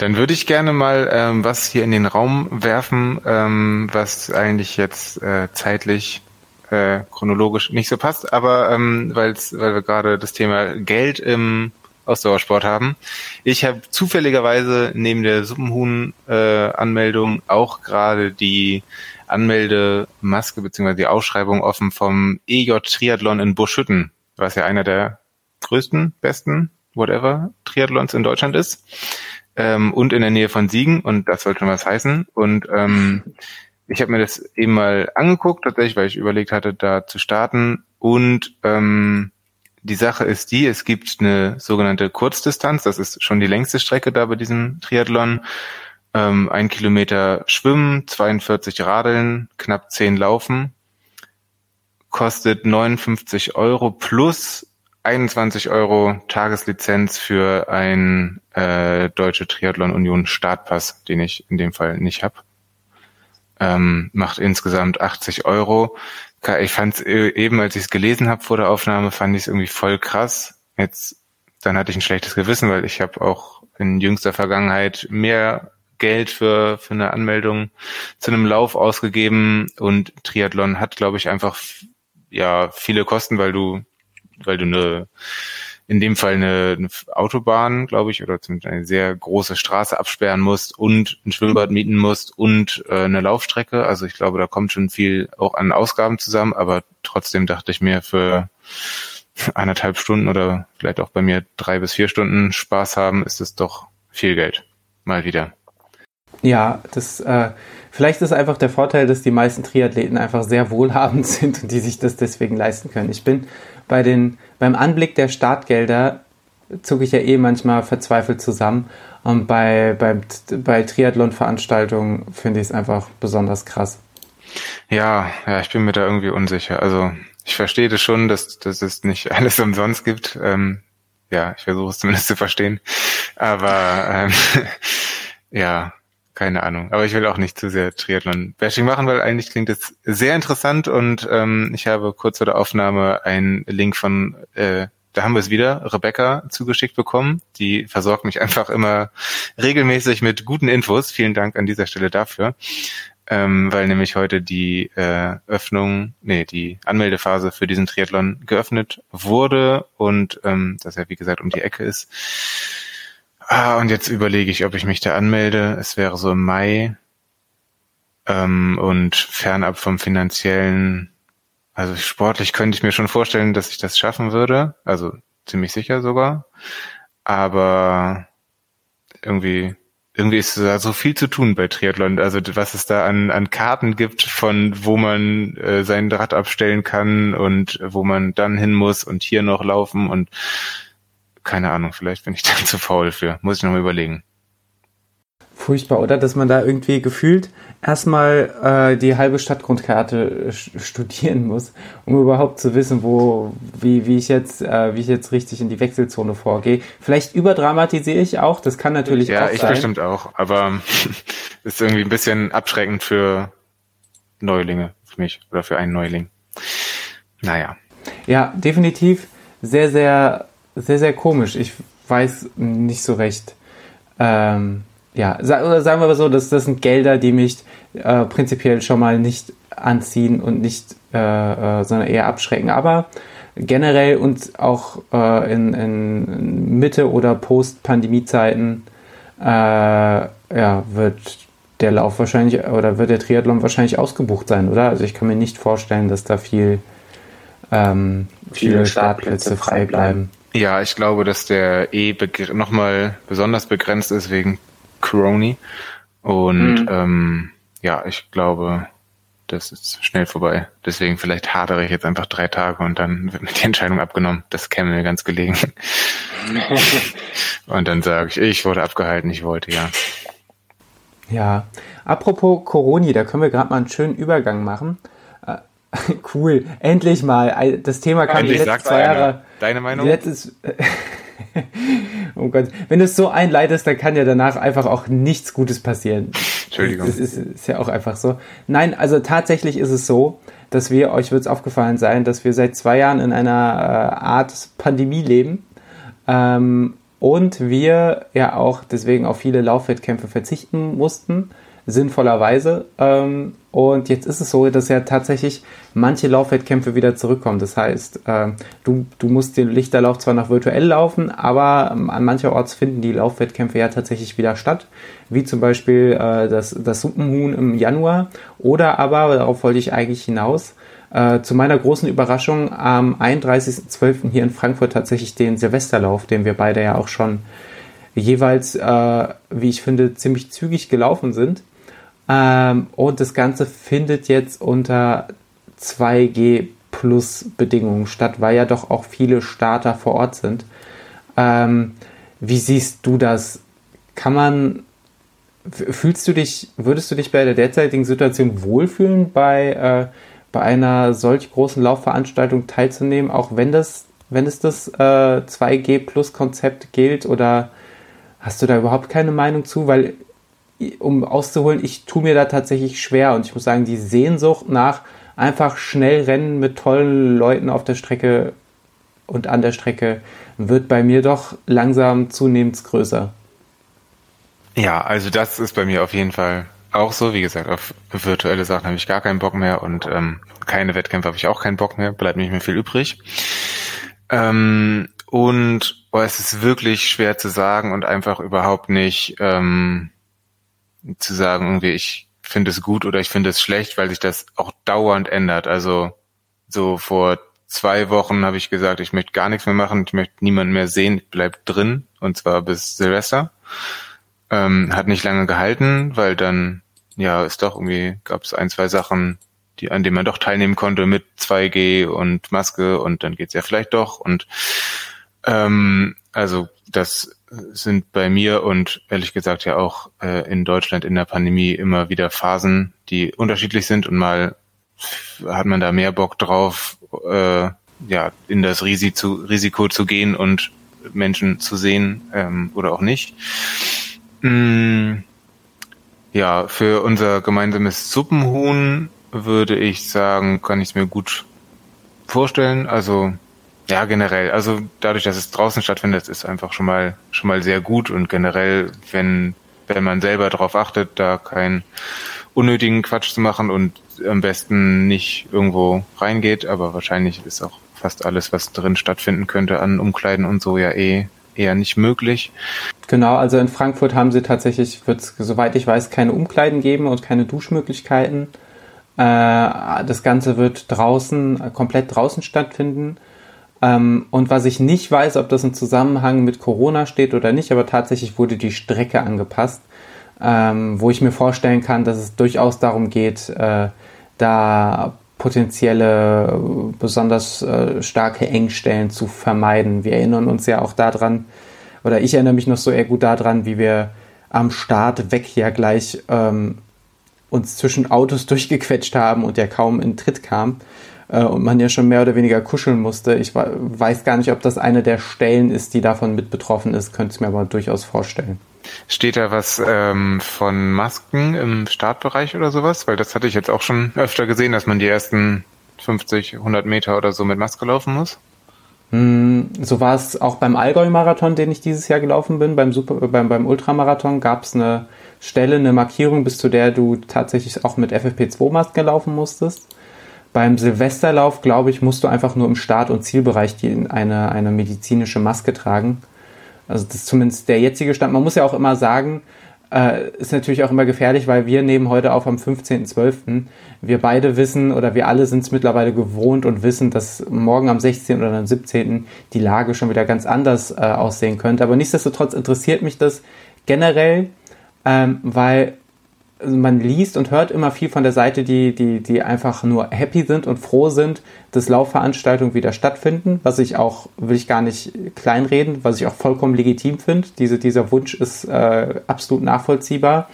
dann würde ich gerne mal ähm, was hier in den Raum werfen, ähm, was eigentlich jetzt äh, zeitlich äh, chronologisch nicht so passt, aber ähm, weil's, weil wir gerade das Thema Geld im Ausdauersport haben. Ich habe zufälligerweise neben der Suppenhuhn-Anmeldung äh, auch gerade die Anmeldemaske bzw. die Ausschreibung offen vom EJ Triathlon in Buschütten, was ja einer der größten, besten, whatever, Triathlons in Deutschland ist ähm, und in der Nähe von Siegen und das soll schon was heißen. Und ähm, ich habe mir das eben mal angeguckt, tatsächlich, weil ich überlegt hatte, da zu starten. Und ähm, die Sache ist die, es gibt eine sogenannte Kurzdistanz, das ist schon die längste Strecke da bei diesem Triathlon. Ähm, ein Kilometer Schwimmen, 42 Radeln, knapp 10 Laufen, kostet 59 Euro plus 21 Euro Tageslizenz für ein äh, Deutsche Triathlon Union Startpass, den ich in dem Fall nicht habe. Ähm, macht insgesamt 80 Euro. Ich fand es äh, eben, als ich es gelesen habe vor der Aufnahme, fand ich es irgendwie voll krass. Jetzt, dann hatte ich ein schlechtes Gewissen, weil ich habe auch in jüngster Vergangenheit mehr Geld für, für eine Anmeldung zu einem Lauf ausgegeben und Triathlon hat, glaube ich, einfach ja viele Kosten, weil du weil du eine in dem Fall eine, eine Autobahn, glaube ich, oder zumindest eine sehr große Straße absperren musst und ein Schwimmbad mieten musst und äh, eine Laufstrecke. Also ich glaube, da kommt schon viel auch an Ausgaben zusammen, aber trotzdem dachte ich mir für eineinhalb Stunden oder vielleicht auch bei mir drei bis vier Stunden Spaß haben, ist es doch viel Geld. Mal wieder. Ja, das äh, vielleicht ist einfach der Vorteil, dass die meisten Triathleten einfach sehr wohlhabend <laughs> sind und die sich das deswegen leisten können. Ich bin bei den, beim Anblick der Startgelder zucke ich ja eh manchmal verzweifelt zusammen. Und bei, bei, bei Triathlon-Veranstaltungen finde ich es einfach besonders krass. Ja, ja, ich bin mir da irgendwie unsicher. Also ich verstehe das schon, dass, dass es nicht <laughs> alles umsonst gibt. Ähm, ja, ich versuche es zumindest zu verstehen. Aber ähm, <laughs> ja, keine Ahnung. Aber ich will auch nicht zu sehr Triathlon-Bashing machen, weil eigentlich klingt es sehr interessant und ähm, ich habe kurz vor der Aufnahme einen Link von, äh, da haben wir es wieder, Rebecca zugeschickt bekommen. Die versorgt mich <laughs> einfach immer regelmäßig mit guten Infos. Vielen Dank an dieser Stelle dafür. Ähm, weil nämlich heute die äh, Öffnung, nee, die Anmeldephase für diesen Triathlon geöffnet wurde und ähm, das ja wie gesagt um die Ecke ist. Ah, und jetzt überlege ich, ob ich mich da anmelde. Es wäre so im Mai. Ähm, und fernab vom finanziellen, also sportlich könnte ich mir schon vorstellen, dass ich das schaffen würde. Also ziemlich sicher sogar. Aber irgendwie irgendwie ist da so viel zu tun bei Triathlon. Also was es da an, an Karten gibt, von wo man äh, sein Rad abstellen kann und wo man dann hin muss und hier noch laufen und keine Ahnung, vielleicht bin ich <laughs> da zu faul für. Muss ich noch mal überlegen. Furchtbar, oder? Dass man da irgendwie gefühlt erstmal äh, die halbe Stadtgrundkarte studieren muss, um überhaupt zu wissen, wo, wie, wie ich jetzt, äh, wie ich jetzt richtig in die Wechselzone vorgehe. Vielleicht überdramatisiere ich auch, das kann natürlich ja, auch sein. Ja, ich bestimmt auch, aber <laughs> ist irgendwie ein bisschen abschreckend für Neulinge, für mich oder für einen Neuling. Naja. Ja, definitiv sehr, sehr, sehr, sehr komisch. Ich weiß nicht so recht. Ähm, ja, oder sagen wir mal so, das, das sind Gelder, die mich äh, prinzipiell schon mal nicht anziehen und nicht, äh, äh, sondern eher abschrecken. Aber generell und auch äh, in, in Mitte- oder Post-Pandemie-Zeiten äh, ja, wird der Lauf wahrscheinlich oder wird der Triathlon wahrscheinlich ausgebucht sein, oder? Also ich kann mir nicht vorstellen, dass da viel ähm, viele, viele Startplätze frei bleiben. Ja, ich glaube, dass der eh nochmal besonders begrenzt ist wegen Crony. Und mhm. ähm, ja, ich glaube, das ist schnell vorbei. Deswegen vielleicht hadere ich jetzt einfach drei Tage und dann wird mir die Entscheidung abgenommen. Das käme mir ganz gelegen. <laughs> und dann sage ich, ich wurde abgehalten, ich wollte, ja. Ja, apropos Coroni, da können wir gerade mal einen schönen Übergang machen. <laughs> Cool, endlich mal. Das Thema kam endlich die letzten zwei Jahre. Deine Meinung? Letztes, <laughs> oh Gott. Wenn du es so einleitest, dann kann ja danach einfach auch nichts Gutes passieren. Entschuldigung. Das ist, ist ja auch einfach so. Nein, also tatsächlich ist es so, dass wir, euch wird es aufgefallen sein, dass wir seit zwei Jahren in einer äh, Art Pandemie leben. Ähm, und wir ja auch deswegen auf viele Laufwettkämpfe verzichten mussten sinnvollerweise. Ähm, und jetzt ist es so, dass ja tatsächlich manche Laufwettkämpfe wieder zurückkommen. Das heißt, äh, du, du musst den Lichterlauf zwar noch virtuell laufen, aber ähm, an mancherorts finden die Laufwettkämpfe ja tatsächlich wieder statt. Wie zum Beispiel äh, das, das Suppenhuhn im Januar. Oder aber, darauf wollte ich eigentlich hinaus, äh, zu meiner großen Überraschung am 31.12. hier in Frankfurt tatsächlich den Silvesterlauf, den wir beide ja auch schon jeweils, äh, wie ich finde, ziemlich zügig gelaufen sind. Ähm, und das Ganze findet jetzt unter 2G Plus Bedingungen statt, weil ja doch auch viele Starter vor Ort sind. Ähm, wie siehst du das? Kann man, fühlst du dich, würdest du dich bei der derzeitigen Situation wohlfühlen, bei, äh, bei einer solch großen Laufveranstaltung teilzunehmen, auch wenn das, wenn es das äh, 2G Plus Konzept gilt oder hast du da überhaupt keine Meinung zu? Weil um auszuholen, ich tue mir da tatsächlich schwer und ich muss sagen, die Sehnsucht nach einfach schnell rennen mit tollen Leuten auf der Strecke und an der Strecke wird bei mir doch langsam zunehmend größer. Ja, also das ist bei mir auf jeden Fall auch so. Wie gesagt, auf virtuelle Sachen habe ich gar keinen Bock mehr und ähm, keine Wettkämpfe habe ich auch keinen Bock mehr. Bleibt nicht mehr viel übrig. Ähm, und oh, es ist wirklich schwer zu sagen und einfach überhaupt nicht ähm, zu sagen, irgendwie, ich finde es gut oder ich finde es schlecht, weil sich das auch dauernd ändert. Also so vor zwei Wochen habe ich gesagt, ich möchte gar nichts mehr machen, ich möchte niemanden mehr sehen, ich bleib drin und zwar bis Silvester. Ähm, hat nicht lange gehalten, weil dann ja ist doch irgendwie gab es ein zwei Sachen, die an denen man doch teilnehmen konnte mit 2G und Maske und dann geht's ja vielleicht doch und ähm, also das sind bei mir und ehrlich gesagt ja auch äh, in Deutschland in der Pandemie immer wieder Phasen, die unterschiedlich sind und mal hat man da mehr Bock drauf, äh, ja, in das Risiko, Risiko zu gehen und Menschen zu sehen ähm, oder auch nicht. Mm, ja, für unser gemeinsames Suppenhuhn würde ich sagen, kann ich es mir gut vorstellen. Also ja, generell. Also dadurch, dass es draußen stattfindet, ist einfach schon mal schon mal sehr gut und generell, wenn wenn man selber darauf achtet, da keinen unnötigen Quatsch zu machen und am besten nicht irgendwo reingeht, aber wahrscheinlich ist auch fast alles, was drin stattfinden könnte an Umkleiden und so ja eh eher nicht möglich. Genau, also in Frankfurt haben sie tatsächlich, wird es, soweit ich weiß, keine Umkleiden geben und keine Duschmöglichkeiten. Äh, das Ganze wird draußen, komplett draußen stattfinden. Ähm, und was ich nicht weiß, ob das im Zusammenhang mit Corona steht oder nicht, aber tatsächlich wurde die Strecke angepasst. ähm, wo ich mir vorstellen kann, dass es durchaus darum geht, äh, da potenzielle, besonders äh, starke Engstellen zu vermeiden. Wir erinnern uns ja auch daran, oder ich erinnere mich noch so eher gut daran, wie wir am Start weg ja gleich ähm, uns zwischen Autos <laughs> durchgequetscht haben und ja kaum in Tritt kam äh, und man ja schon mehr oder weniger kuscheln musste. Ich weiß gar nicht, ob das eine der Stellen ist, die davon mit betroffen ist, könnte es mir aber durchaus vorstellen. Steht da was ähm, von Masken im Startbereich oder sowas? Weil das hatte ich jetzt auch schon öfter gesehen, dass man die ersten 50, 100 Meter oder so mit Maske laufen muss. Hm, so war es auch beim Allgäu-Marathon, den ich dieses Jahr gelaufen bin. Beim, Super, beim, beim Ultramarathon gab es eine Stelle, eine Markierung, bis zu der du tatsächlich auch mit FFP2-Masken laufen musstest. Beim Silvesterlauf, glaube ich, musst du einfach nur im Start- und Zielbereich die, eine, eine medizinische Maske tragen. Also das ist zumindest der jetzige Stand. Man muss ja auch immer sagen, äh, ist natürlich auch immer gefährlich, weil wir nehmen heute auf am 15.12. Wir beide wissen oder wir alle sind es mittlerweile gewohnt und wissen, dass morgen am 16. oder am 17. die Lage schon wieder ganz anders äh, aussehen könnte. Aber nichtsdestotrotz interessiert mich das generell, ähm, weil also man liest und hört immer viel von der Seite, die, die, die einfach nur happy sind und froh sind, dass Laufveranstaltungen wieder stattfinden, was ich auch, will ich gar nicht kleinreden, was ich auch vollkommen legitim finde. Diese, dieser Wunsch ist äh, absolut nachvollziehbar.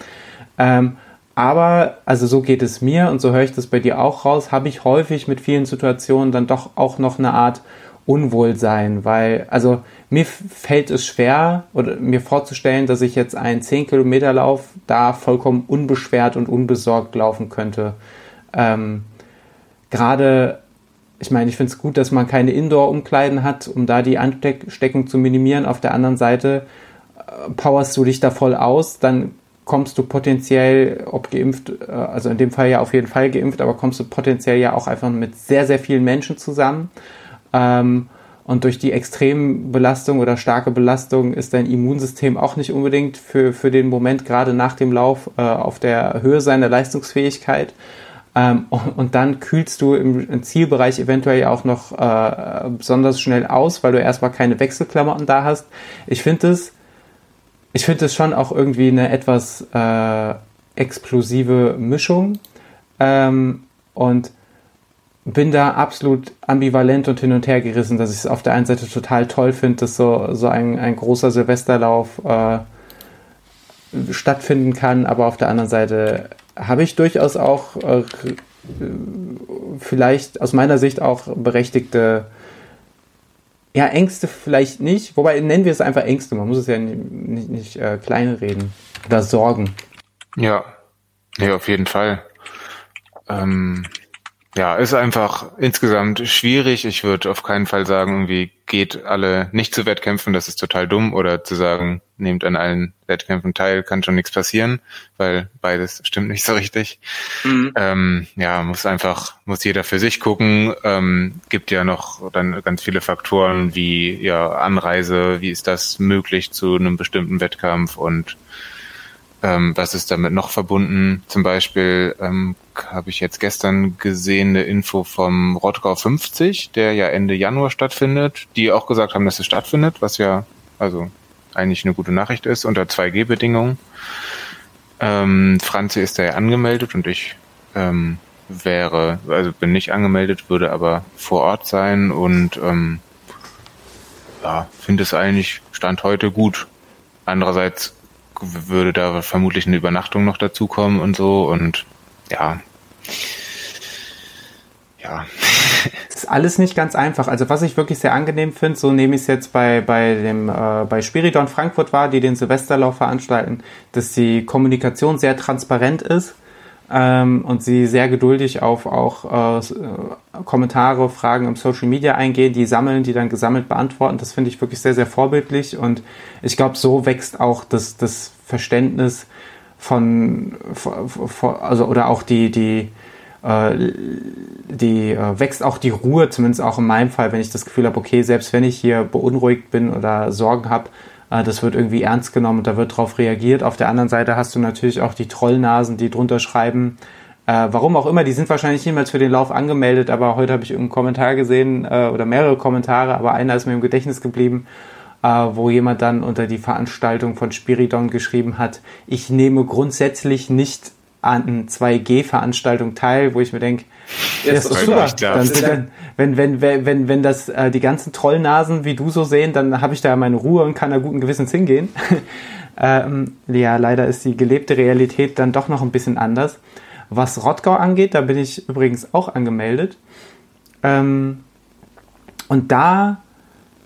Ähm, aber, also so geht es mir und so höre ich das bei dir auch raus, habe ich häufig mit vielen Situationen dann doch auch noch eine Art Unwohlsein, weil, also mir fällt es schwer, oder mir vorzustellen, dass ich jetzt einen 10 Kilometer Lauf da vollkommen unbeschwert und unbesorgt laufen könnte. Ähm, Gerade, ich meine, ich finde es gut, dass man keine Indoor-Umkleiden hat, um da die Ansteckung zu minimieren. Auf der anderen Seite äh, powerst du dich da voll aus, dann kommst du potenziell, ob geimpft, äh, also in dem Fall ja auf jeden Fall geimpft, aber kommst du potenziell ja auch einfach mit sehr, sehr vielen Menschen zusammen. Ähm, und durch die Extrembelastung oder starke Belastung ist dein Immunsystem auch nicht unbedingt für, für den Moment, gerade nach dem Lauf, äh, auf der Höhe seiner Leistungsfähigkeit. Ähm, und, und, dann kühlst du im, im, Zielbereich eventuell auch noch äh, besonders schnell aus, weil du erstmal keine Wechselklamotten da hast. Ich finde es, ich finde es schon auch irgendwie eine etwas äh, explosive Mischung. Ähm, und bin da absolut ambivalent und hin und her gerissen, dass ich es auf der einen Seite total toll finde, dass so, so ein, ein großer Silvesterlauf äh, stattfinden kann, aber auf der anderen Seite habe ich durchaus auch äh, vielleicht aus meiner Sicht auch berechtigte ja, Ängste vielleicht nicht, wobei nennen wir es einfach Ängste, man muss es ja nicht, nicht, nicht äh, kleinreden oder Sorgen. Ja, ja, auf jeden Fall. Ähm, ja, ist einfach insgesamt schwierig. Ich würde auf keinen Fall sagen, irgendwie geht alle nicht zu Wettkämpfen, das ist total dumm. Oder zu sagen, nehmt an allen Wettkämpfen teil, kann schon nichts passieren, weil beides stimmt nicht so richtig. Mhm. Ähm, ja, muss einfach, muss jeder für sich gucken. Ähm, gibt ja noch dann ganz viele Faktoren wie ja Anreise, wie ist das möglich zu einem bestimmten Wettkampf und ähm, was ist damit noch verbunden? Zum Beispiel ähm, habe ich jetzt gestern gesehen eine Info vom Rottgau 50, der ja Ende Januar stattfindet, die auch gesagt haben, dass es stattfindet, was ja also eigentlich eine gute Nachricht ist, unter 2G-Bedingungen. Ähm, Franzi ist da ja angemeldet und ich ähm, wäre, also bin nicht angemeldet, würde aber vor Ort sein und ähm, ja, finde es eigentlich Stand heute gut. Andererseits würde da vermutlich eine Übernachtung noch dazukommen und so und ja. Ja. Das <laughs> ist alles nicht ganz einfach. Also was ich wirklich sehr angenehm finde, so nehme ich es jetzt bei, bei dem äh, bei Spiridon Frankfurt war, die den Silvesterlauf veranstalten, dass die Kommunikation sehr transparent ist ähm, und sie sehr geduldig auf auch äh, Kommentare, Fragen im Social Media eingehen, die sammeln, die dann gesammelt beantworten. Das finde ich wirklich sehr, sehr vorbildlich und ich glaube, so wächst auch das, das Verständnis von, von also oder auch die, die, äh, die äh, wächst auch die Ruhe, zumindest auch in meinem Fall, wenn ich das Gefühl habe, okay, selbst wenn ich hier beunruhigt bin oder Sorgen habe, äh, das wird irgendwie ernst genommen und da wird drauf reagiert. Auf der anderen Seite hast du natürlich auch die Trollnasen, die drunter schreiben, äh, warum auch immer, die sind wahrscheinlich niemals für den Lauf angemeldet, aber heute habe ich irgendeinen Kommentar gesehen äh, oder mehrere Kommentare, aber einer ist mir im Gedächtnis geblieben, äh, wo jemand dann unter die Veranstaltung von Spiridon geschrieben hat, ich nehme grundsätzlich nicht an 2G-Veranstaltungen teil, wo ich mir denke, ja, ist super. Dann, dann, wenn, wenn, wenn, wenn, wenn das äh, die ganzen Trollnasen wie du so sehen, dann habe ich da meine Ruhe und kann da guten Gewissens hingehen. <laughs> ähm, ja, leider ist die gelebte Realität dann doch noch ein bisschen anders. Was Rottgau angeht, da bin ich übrigens auch angemeldet. Ähm, und da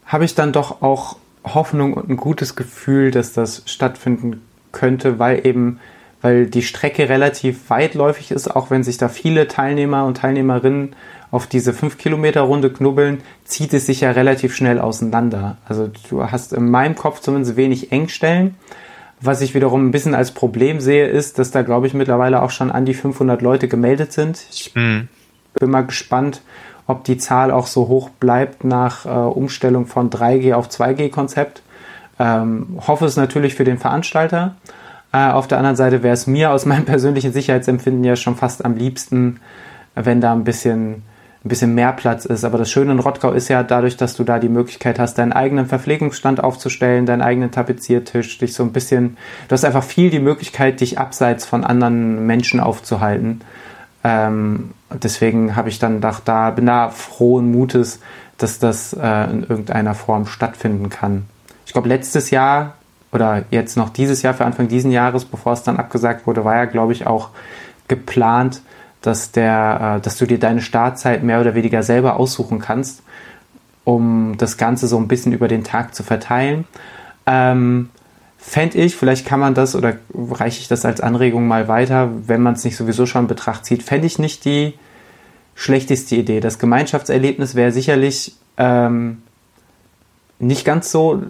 habe ich dann doch auch Hoffnung und ein gutes Gefühl, dass das stattfinden könnte, weil eben, weil die Strecke relativ weitläufig ist, auch wenn sich da viele Teilnehmer und Teilnehmerinnen auf diese 5 Kilometer Runde knubbeln, zieht es sich ja relativ schnell auseinander. Also du hast in meinem Kopf zumindest wenig Engstellen. Was ich wiederum ein bisschen als Problem sehe, ist, dass da glaube ich mittlerweile auch schon an die 500 Leute gemeldet sind. Ich mhm. bin mal gespannt, ob die Zahl auch so hoch bleibt nach äh, Umstellung von 3G auf 2G-Konzept. Ähm, hoffe es natürlich für den Veranstalter. Äh, auf der anderen Seite wäre es mir aus meinem <laughs> persönlichen Sicherheitsempfinden ja schon fast am liebsten, wenn da ein bisschen, ein bisschen mehr Platz ist. Aber das Schöne in Rottgau ist ja dadurch, dass du da die Möglichkeit hast, deinen eigenen Verpflegungsstand aufzustellen, deinen eigenen Tapeziertisch, dich so ein bisschen, du hast einfach viel die Möglichkeit, dich abseits von anderen Menschen aufzuhalten. Ähm, deswegen habe ich dann gedacht, da bin da frohen Mutes, dass das äh, in irgendeiner Form stattfinden kann. Ich glaube, letztes Jahr oder jetzt noch dieses Jahr für Anfang diesen Jahres, bevor es dann abgesagt wurde, war ja, glaube ich, auch geplant, dass der, äh, dass du dir deine Startzeit mehr oder weniger selber aussuchen kannst, um das Ganze so ein bisschen über den Tag zu verteilen. Ähm, fände ich, vielleicht kann man das oder reiche ich das als Anregung mal weiter, wenn man es nicht sowieso schon in Betracht zieht, fände ich nicht die schlechteste Idee. Das Gemeinschaftserlebnis wäre sicherlich ähm, nicht ganz so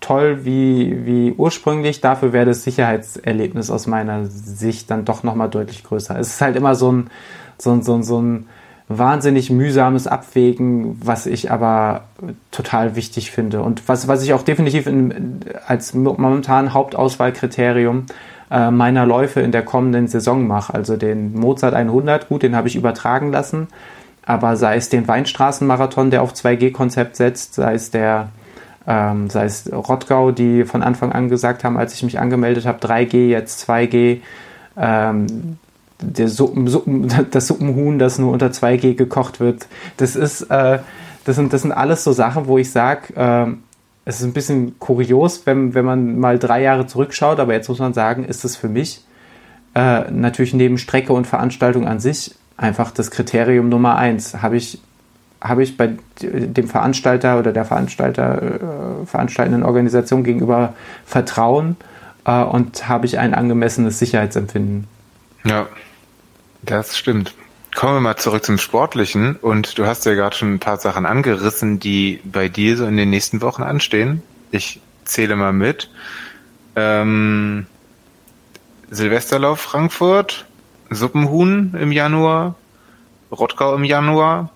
toll wie, wie ursprünglich. Dafür wäre das Sicherheitserlebnis aus meiner Sicht dann doch nochmal deutlich größer. Es ist halt immer so ein, so ein, so ein, so ein wahnsinnig mühsames Abwägen, was ich aber total wichtig finde und was, was ich auch definitiv in, als momentan Hauptauswahlkriterium äh, meiner Läufe in der kommenden Saison mache. Also den Mozart 100, gut, den habe ich übertragen lassen, aber sei es den Weinstraßenmarathon, der auf 2G-Konzept setzt, sei es der ähm, sei es Rottgau, die von Anfang an gesagt haben, als ich mich angemeldet habe, 3G, jetzt 2G, ähm, Suppen, Suppen, <laughs> das Suppenhuhn, das nur unter 2G gekocht wird. Das ist, äh, das sind, das sind alles so Sachen, wo ich sage, äh, es ist ein bisschen kurios, wenn, wenn man mal drei Jahre zurückschaut, aber jetzt muss man sagen, ist es für mich äh, natürlich neben Strecke und Veranstaltung an sich einfach das Kriterium Nummer eins. Habe ich, habe ich bei dem Veranstalter oder der Veranstalter, äh, veranstaltenden Organisation gegenüber Vertrauen äh, und habe ich ein angemessenes Sicherheitsempfinden. Ja, das stimmt. Kommen wir mal zurück zum Sportlichen. Und du hast ja gerade schon ein paar Sachen angerissen, die bei dir so in den nächsten Wochen anstehen. Ich zähle mal mit. Ähm, Silvesterlauf Frankfurt, Suppenhuhn im Januar, Rottgau im Januar,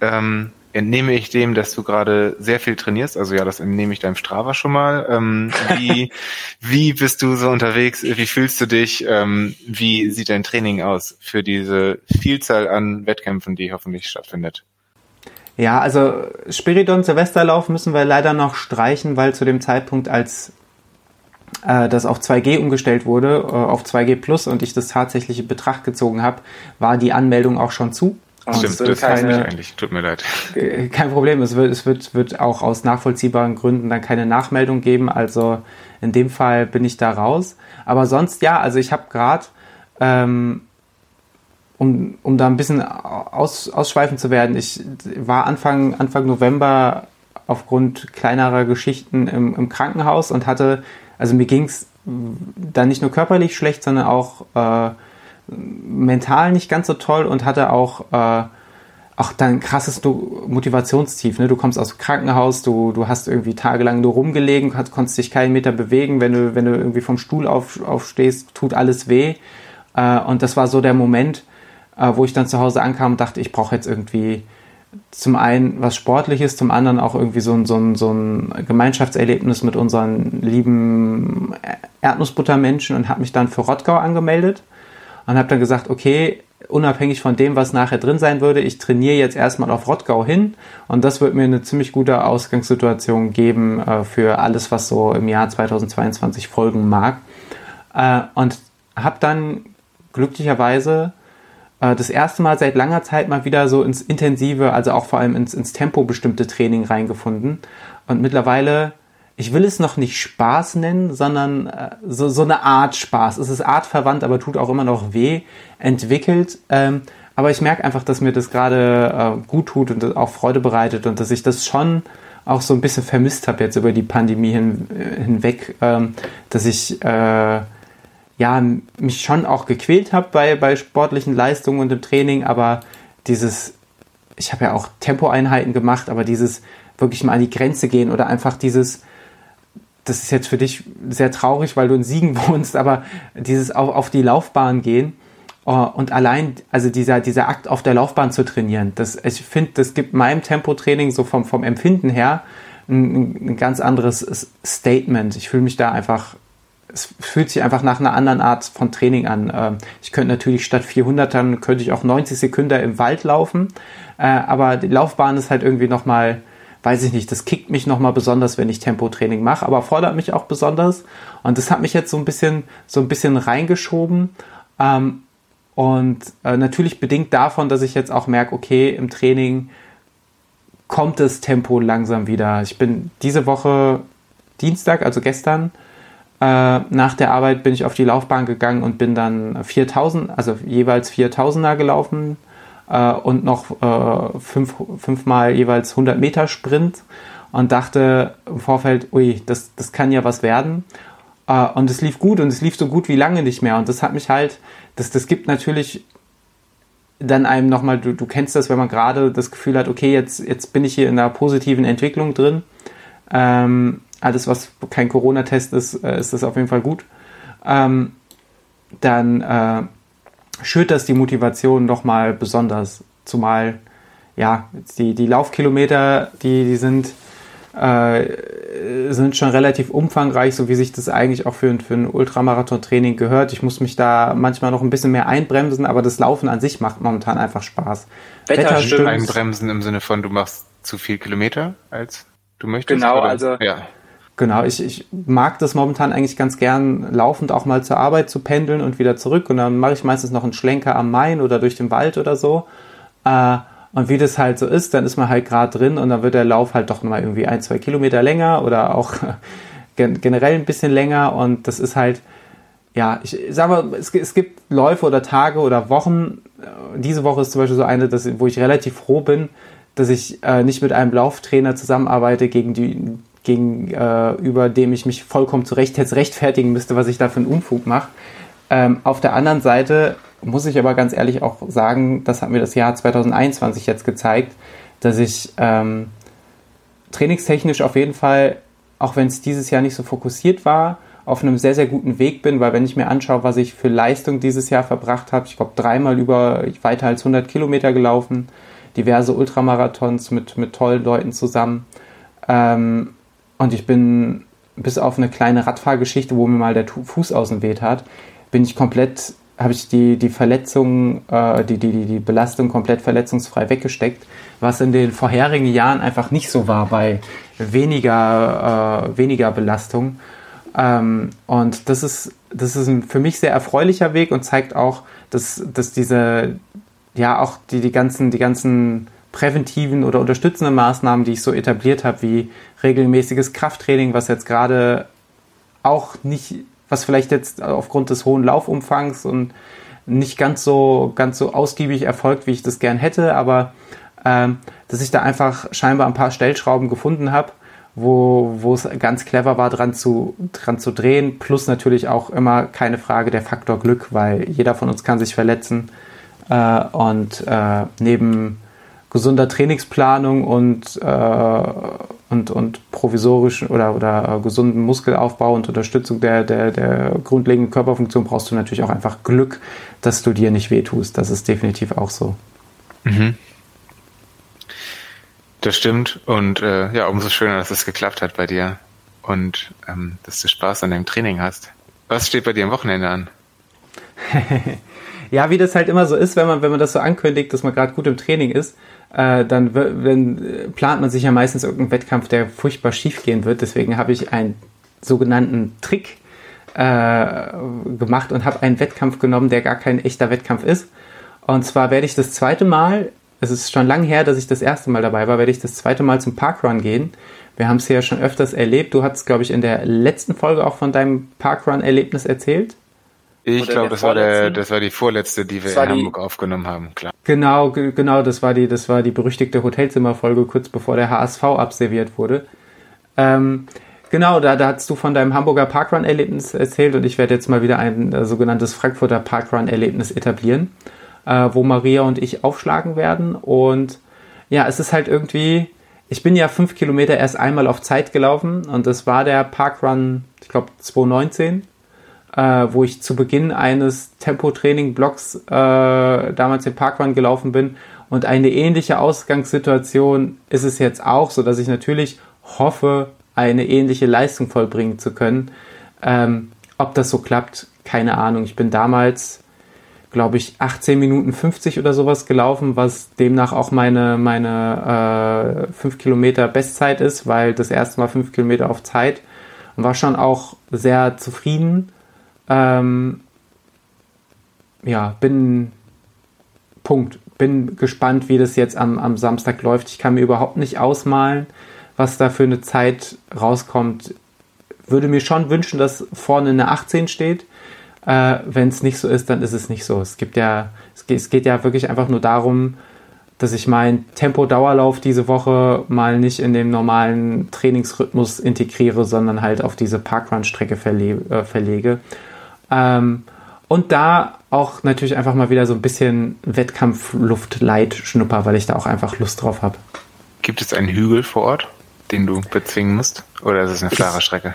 ähm, entnehme ich dem, dass du gerade sehr viel trainierst. Also ja, das entnehme ich deinem Strava schon mal. Ähm, wie, <laughs> wie bist du so unterwegs? Wie fühlst du dich? Ähm, wie sieht dein Training aus für diese Vielzahl an Wettkämpfen, die hoffentlich stattfindet? Ja, also Spiridon Silvesterlauf müssen wir leider noch streichen, weil zu dem Zeitpunkt, als äh, das auf 2G umgestellt wurde, äh, auf 2G Plus und ich das tatsächlich in Betracht gezogen habe, war die Anmeldung auch schon zu. Stimmt, das keine, ich eigentlich. Tut mir leid. Kein Problem. Es wird, es wird, wird auch aus nachvollziehbaren Gründen dann keine Nachmeldung geben. Also in dem Fall bin ich da raus. Aber sonst ja, also ich habe gerade, ähm, um, um da ein bisschen aus, ausschweifend zu werden, ich war Anfang, Anfang November aufgrund kleinerer Geschichten im, im Krankenhaus und hatte, also mir ging es dann nicht nur körperlich schlecht, sondern auch äh, mental nicht ganz so toll und hatte auch, äh, auch dann krasses Motivationstief. Ne? Du kommst aus dem Krankenhaus, du, du hast irgendwie tagelang nur rumgelegen, konntest dich keinen Meter bewegen. Wenn du, wenn du irgendwie vom Stuhl auf, aufstehst, tut alles weh. Äh, und das war so der Moment, äh, wo ich dann zu Hause ankam und dachte, ich brauche jetzt irgendwie zum einen was Sportliches, zum anderen auch irgendwie so ein, so ein, so ein Gemeinschaftserlebnis mit unseren lieben Erdnussbuttermenschen und habe mich dann für Rottgau angemeldet und habe dann gesagt, okay, unabhängig von dem, was nachher drin sein würde, ich trainiere jetzt erstmal auf Rottgau hin und das wird mir eine ziemlich gute Ausgangssituation geben äh, für alles, was so im Jahr 2022 folgen mag. Äh, und habe dann glücklicherweise äh, das erste Mal seit langer Zeit mal wieder so ins intensive, also auch vor allem ins, ins Tempo bestimmte Training reingefunden. Und mittlerweile ich will es noch nicht Spaß nennen, sondern äh, so, so eine Art Spaß. Es ist artverwandt, aber tut auch immer noch weh, entwickelt. Ähm, aber ich merke einfach, dass mir das gerade äh, gut tut und auch Freude bereitet und dass ich das schon auch so ein bisschen vermisst habe jetzt über die Pandemie hin, äh, hinweg, ähm, dass ich äh, ja mich schon auch gequält habe bei, bei sportlichen Leistungen und im Training, aber dieses, ich habe ja auch Tempoeinheiten gemacht, aber dieses wirklich mal an die Grenze gehen oder einfach dieses das ist jetzt für dich sehr traurig, weil du in Siegen <laughs> wohnst, aber dieses auf, auf die Laufbahn gehen uh, und allein, also dieser, dieser Akt auf der Laufbahn zu trainieren, das, ich finde, das gibt meinem Tempotraining so vom, vom Empfinden her ein, ein ganz anderes Statement. Ich fühle mich da einfach, es fühlt sich einfach nach einer anderen Art von Training an. Ähm, ich könnte natürlich statt 400 dann könnte ich auch 90 Sekunden im Wald laufen, äh, aber die Laufbahn ist halt irgendwie nochmal mal weiß ich nicht, das kickt mich nochmal besonders, wenn ich Tempotraining mache, aber fordert mich auch besonders. Und das hat mich jetzt so ein bisschen, so ein bisschen reingeschoben. Ähm, und äh, natürlich bedingt davon, dass ich jetzt auch merke, okay, im Training kommt das Tempo langsam wieder. Ich bin diese Woche Dienstag, also gestern, äh, nach der Arbeit bin ich auf die Laufbahn gegangen und bin dann 4000, also jeweils 4000er gelaufen, äh, und noch äh, fünf, fünfmal jeweils 100 Meter Sprint und dachte im Vorfeld, ui, das, das kann ja was werden. Äh, und es lief gut und es lief so gut wie lange nicht mehr. Und das hat mich halt, das, das gibt natürlich dann einem nochmal, du, du kennst das, wenn man gerade das Gefühl hat, okay, jetzt, jetzt bin ich hier in einer positiven Entwicklung drin. Ähm, alles, was kein Corona-Test ist, äh, ist das auf jeden Fall gut. Ähm, dann äh, schürt das die Motivation nochmal besonders. Zumal, ja, die, die Laufkilometer, die, die sind, äh, sind schon relativ umfangreich, so wie sich das eigentlich auch für, für ein Ultramarathon-Training gehört. Ich muss mich da manchmal noch ein bisschen mehr einbremsen, aber das Laufen an sich macht momentan einfach Spaß. Wetter, Wetter stimmt. Einbremsen im Sinne von, du machst zu viel Kilometer als du möchtest? Genau, oder? also ja. Genau, ich, ich mag das momentan eigentlich ganz gern, laufend auch mal zur Arbeit zu pendeln und wieder zurück. Und dann mache ich meistens noch einen Schlenker am Main oder durch den Wald oder so. Äh, und wie das halt so ist, dann ist man halt gerade drin und dann wird der Lauf halt doch mal irgendwie ein, zwei Kilometer länger oder auch <laughs> generell ein bisschen länger. Und das ist halt, ja, ich sag mal, es, es gibt Läufe oder Tage oder Wochen. Äh, diese Woche ist zum Beispiel so eine, dass, wo ich relativ froh bin, dass ich äh, nicht mit einem Lauftrainer zusammenarbeite, gegen die, gegenüber dem ich mich vollkommen zurecht jetzt rechtfertigen müsste, was ich da für einen Unfug mache. Ähm, auf der anderen Seite muss ich aber ganz ehrlich auch sagen, das hat mir das Jahr 2021 jetzt gezeigt, dass ich ähm, trainingstechnisch auf jeden Fall, auch wenn es dieses Jahr nicht so fokussiert war, auf einem sehr, sehr guten Weg bin, weil wenn ich mir anschaue, was ich für Leistung dieses Jahr verbracht habe, ich glaube dreimal über weiter als 100 Kilometer gelaufen, diverse Ultramarathons mit, mit tollen Leuten zusammen. Ähm, und ich bin bis auf eine kleine Radfahrgeschichte, wo mir mal der Fuß aus dem Weht hat, bin ich komplett, habe ich die, die Verletzung, äh, die, die, die Belastung komplett verletzungsfrei weggesteckt, was in den vorherigen Jahren einfach nicht so war bei weniger, äh, weniger Belastung. Ähm, und das ist, das ist ein für mich sehr erfreulicher Weg und zeigt auch, dass, dass diese, ja, auch die, die ganzen, die ganzen präventiven oder unterstützenden Maßnahmen, die ich so etabliert habe, wie regelmäßiges Krafttraining, was jetzt gerade auch nicht, was vielleicht jetzt aufgrund des hohen Laufumfangs und nicht ganz so, ganz so ausgiebig erfolgt, wie ich das gern hätte, aber ähm, dass ich da einfach scheinbar ein paar Stellschrauben gefunden habe, wo, wo es ganz clever war, dran zu, dran zu drehen, plus natürlich auch immer keine Frage der Faktor Glück, weil jeder von uns kann sich verletzen äh, und äh, neben gesunder Trainingsplanung und, äh, und, und provisorischen oder, oder gesunden Muskelaufbau und Unterstützung der, der, der grundlegenden Körperfunktion brauchst du natürlich auch einfach Glück, dass du dir nicht wehtust. Das ist definitiv auch so. Mhm. Das stimmt und äh, ja, umso schöner, dass es geklappt hat bei dir und ähm, dass du Spaß an dem Training hast. Was steht bei dir am Wochenende an? <laughs> Ja, wie das halt immer so ist, wenn man, wenn man das so ankündigt, dass man gerade gut im Training ist, äh, dann wenn, äh, plant man sich ja meistens irgendeinen Wettkampf, der furchtbar schief gehen wird. Deswegen habe ich einen sogenannten Trick äh, gemacht und habe einen Wettkampf genommen, der gar kein echter Wettkampf ist. Und zwar werde ich das zweite Mal, es ist schon lange her, dass ich das erste Mal dabei war, werde ich das zweite Mal zum Parkrun gehen. Wir haben es ja schon öfters erlebt. Du hattest, glaube ich, in der letzten Folge auch von deinem Parkrun-Erlebnis erzählt. Ich glaube, das war der, das war die vorletzte, die wir in Hamburg aufgenommen haben, klar. Genau, genau, das war die, das war die berüchtigte Hotelzimmerfolge, kurz bevor der HSV abserviert wurde. Ähm, genau, da, da hast du von deinem Hamburger Parkrun-Erlebnis erzählt und ich werde jetzt mal wieder ein äh, sogenanntes Frankfurter Parkrun-Erlebnis etablieren, äh, wo Maria und ich aufschlagen werden. Und ja, es ist halt irgendwie, ich bin ja fünf Kilometer erst einmal auf Zeit gelaufen und das war der Parkrun, ich glaube 2019 äh, wo ich zu Beginn eines Tempo-Training-Blocks äh, damals im Parkrun gelaufen bin. Und eine ähnliche Ausgangssituation ist es jetzt auch, so dass ich natürlich hoffe, eine ähnliche Leistung vollbringen zu können. Ähm, ob das so klappt, keine Ahnung. Ich bin damals, glaube ich, 18 Minuten 50 oder sowas gelaufen, was demnach auch meine, meine äh, 5 Kilometer Bestzeit ist, weil das erste Mal 5 Kilometer auf Zeit und war schon auch sehr zufrieden ähm, ja, bin Punkt. Bin gespannt, wie das jetzt am, am Samstag läuft. Ich kann mir überhaupt nicht ausmalen, was da für eine Zeit rauskommt. Würde mir schon wünschen, dass vorne eine 18 steht. Äh, Wenn es nicht so ist, dann ist es nicht so. Es gibt ja, es geht, es geht ja wirklich einfach nur darum, dass ich meinen Tempo-Dauerlauf diese Woche mal nicht in dem normalen Trainingsrhythmus integriere, sondern halt auf diese Parkrun-Strecke verle äh, verlege. Ähm, und da auch natürlich einfach mal wieder so ein bisschen Wettkampfluft light schnupper, weil ich da auch einfach Lust drauf habe. Gibt es einen Hügel vor Ort, den du bezwingen musst? Oder ist es eine flache Strecke?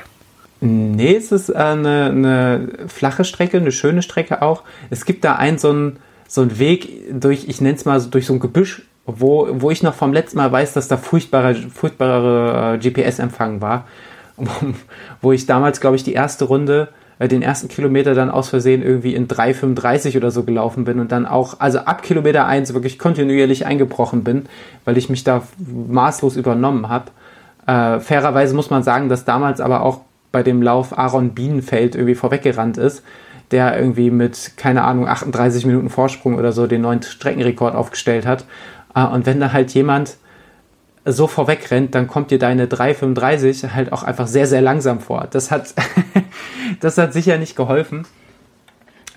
Nee, es ist eine, eine flache Strecke, eine schöne Strecke auch. Es gibt da einen so einen, so einen Weg durch, ich nenne es mal so durch so ein Gebüsch, wo, wo ich noch vom letzten Mal weiß, dass da furchtbare, furchtbare äh, GPS-Empfang war. <laughs> wo ich damals, glaube ich, die erste Runde äh, den ersten Kilometer dann aus Versehen irgendwie in 3,35 oder so gelaufen bin und dann auch, also ab Kilometer 1 wirklich kontinuierlich eingebrochen bin, weil ich mich da maßlos übernommen habe. Äh, fairerweise muss man sagen, dass damals aber auch bei dem Lauf Aaron Bienenfeld irgendwie vorweggerannt ist, der irgendwie mit, keine Ahnung, 38 Minuten Vorsprung oder so den neuen Streckenrekord aufgestellt hat. Äh, und wenn da halt jemand so vorwegrennt, dann kommt dir deine 3,35 halt auch einfach sehr, sehr langsam vor. Das hat, <laughs> das hat sicher nicht geholfen.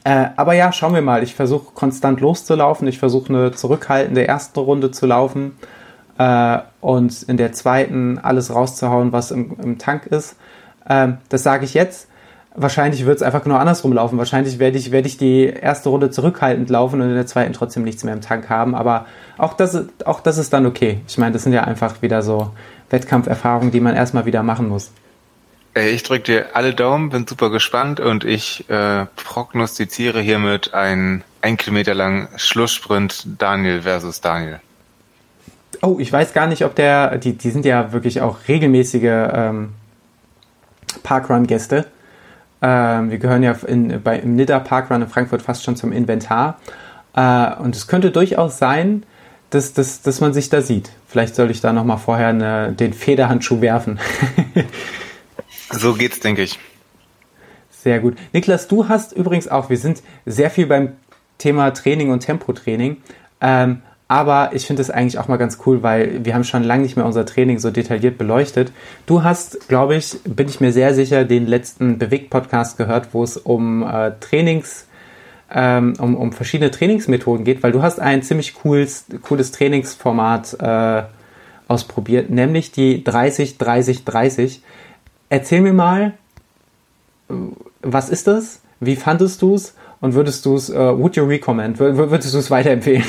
Äh, aber ja, schauen wir mal. Ich versuche konstant loszulaufen. Ich versuche eine zurückhaltende erste Runde zu laufen äh, und in der zweiten alles rauszuhauen, was im, im Tank ist. Äh, das sage ich jetzt. Wahrscheinlich wird es einfach genau andersrum laufen. Wahrscheinlich werde ich, werde ich die erste Runde zurückhaltend laufen und in der zweiten trotzdem nichts mehr im Tank haben. Aber auch das, auch das ist dann okay. Ich meine, das sind ja einfach wieder so Wettkampferfahrungen, die man erstmal wieder machen muss. Ich drücke dir alle Daumen, bin super gespannt und ich äh, prognostiziere hiermit einen ein Kilometer langen Schlusssprint Daniel versus Daniel. Oh, ich weiß gar nicht, ob der, die, die sind ja wirklich auch regelmäßige ähm, Parkrun-Gäste. Ähm, wir gehören ja in, bei, im Nidda Parkrun in Frankfurt fast schon zum Inventar. Äh, und es könnte durchaus sein, dass, dass, dass man sich da sieht. Vielleicht sollte ich da nochmal vorher eine, den Federhandschuh werfen. <laughs> so geht's, denke ich. Sehr gut. Niklas, du hast übrigens auch, wir sind sehr viel beim Thema Training und Tempotraining. Ähm, aber ich finde es eigentlich auch mal ganz cool, weil wir haben schon lange nicht mehr unser Training so detailliert beleuchtet. Du hast, glaube ich, bin ich mir sehr sicher, den letzten Bewegt-Podcast gehört, wo es um äh, Trainings, ähm, um, um verschiedene Trainingsmethoden geht, weil du hast ein ziemlich cooles, cooles Trainingsformat äh, ausprobiert, nämlich die 30-30-30. Erzähl mir mal, was ist das? Wie fandest du es? Und würdest du es, uh, would you recommend? Würdest du es weiterempfehlen?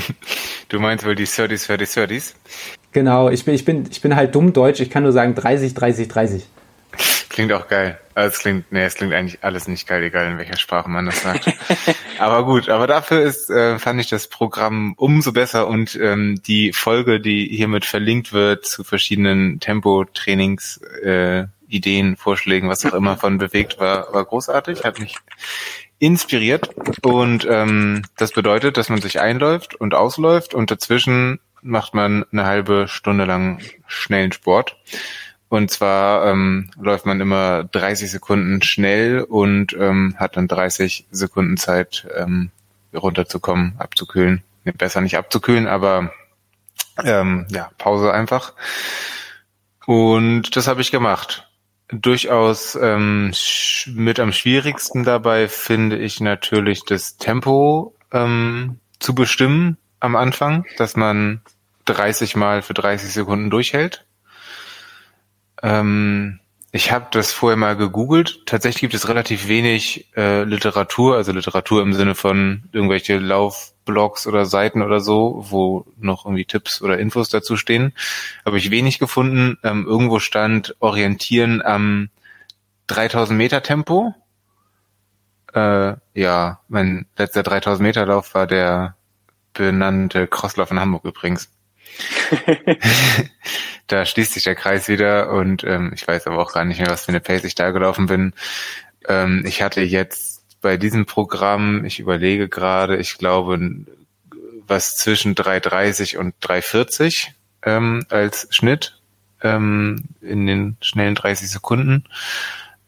<laughs> du meinst wohl die 30s, 30s, 30s? Genau, ich bin, ich bin, ich bin halt dumm Deutsch, ich kann nur sagen 30, 30, 30. Klingt auch geil. Also es klingt, nee, es klingt eigentlich alles nicht geil, egal in welcher Sprache man das sagt. <laughs> aber gut, aber dafür ist, äh, fand ich das Programm umso besser und ähm, die Folge, die hiermit verlinkt wird zu verschiedenen Tempo-Trainings, äh, Ideen, Vorschlägen, was auch immer von bewegt war, war großartig. Hat mich inspiriert. Und ähm, das bedeutet, dass man sich einläuft und ausläuft und dazwischen macht man eine halbe Stunde lang schnellen Sport. Und zwar ähm, läuft man immer 30 Sekunden schnell und ähm, hat dann 30 Sekunden Zeit, ähm, runterzukommen, abzukühlen. Nee, besser nicht abzukühlen, aber ähm, ja, Pause einfach. Und das habe ich gemacht. Durchaus ähm, mit am schwierigsten dabei finde ich natürlich das Tempo ähm, zu bestimmen am Anfang, dass man 30 Mal für 30 Sekunden durchhält. Ähm, ich habe das vorher mal gegoogelt. Tatsächlich gibt es relativ wenig äh, Literatur, also Literatur im Sinne von irgendwelche Laufblogs oder Seiten oder so, wo noch irgendwie Tipps oder Infos dazu stehen. Habe ich wenig gefunden. Ähm, irgendwo stand orientieren am 3000 Meter Tempo. Äh, ja, mein letzter 3000 Meter Lauf war der benannte Crosslauf in Hamburg übrigens. <laughs> da schließt sich der Kreis wieder und ähm, ich weiß aber auch gar nicht mehr, was für eine Pace ich da gelaufen bin. Ähm, ich hatte jetzt bei diesem Programm, ich überlege gerade, ich glaube, was zwischen 3,30 und 3,40 ähm, als Schnitt ähm, in den schnellen 30 Sekunden.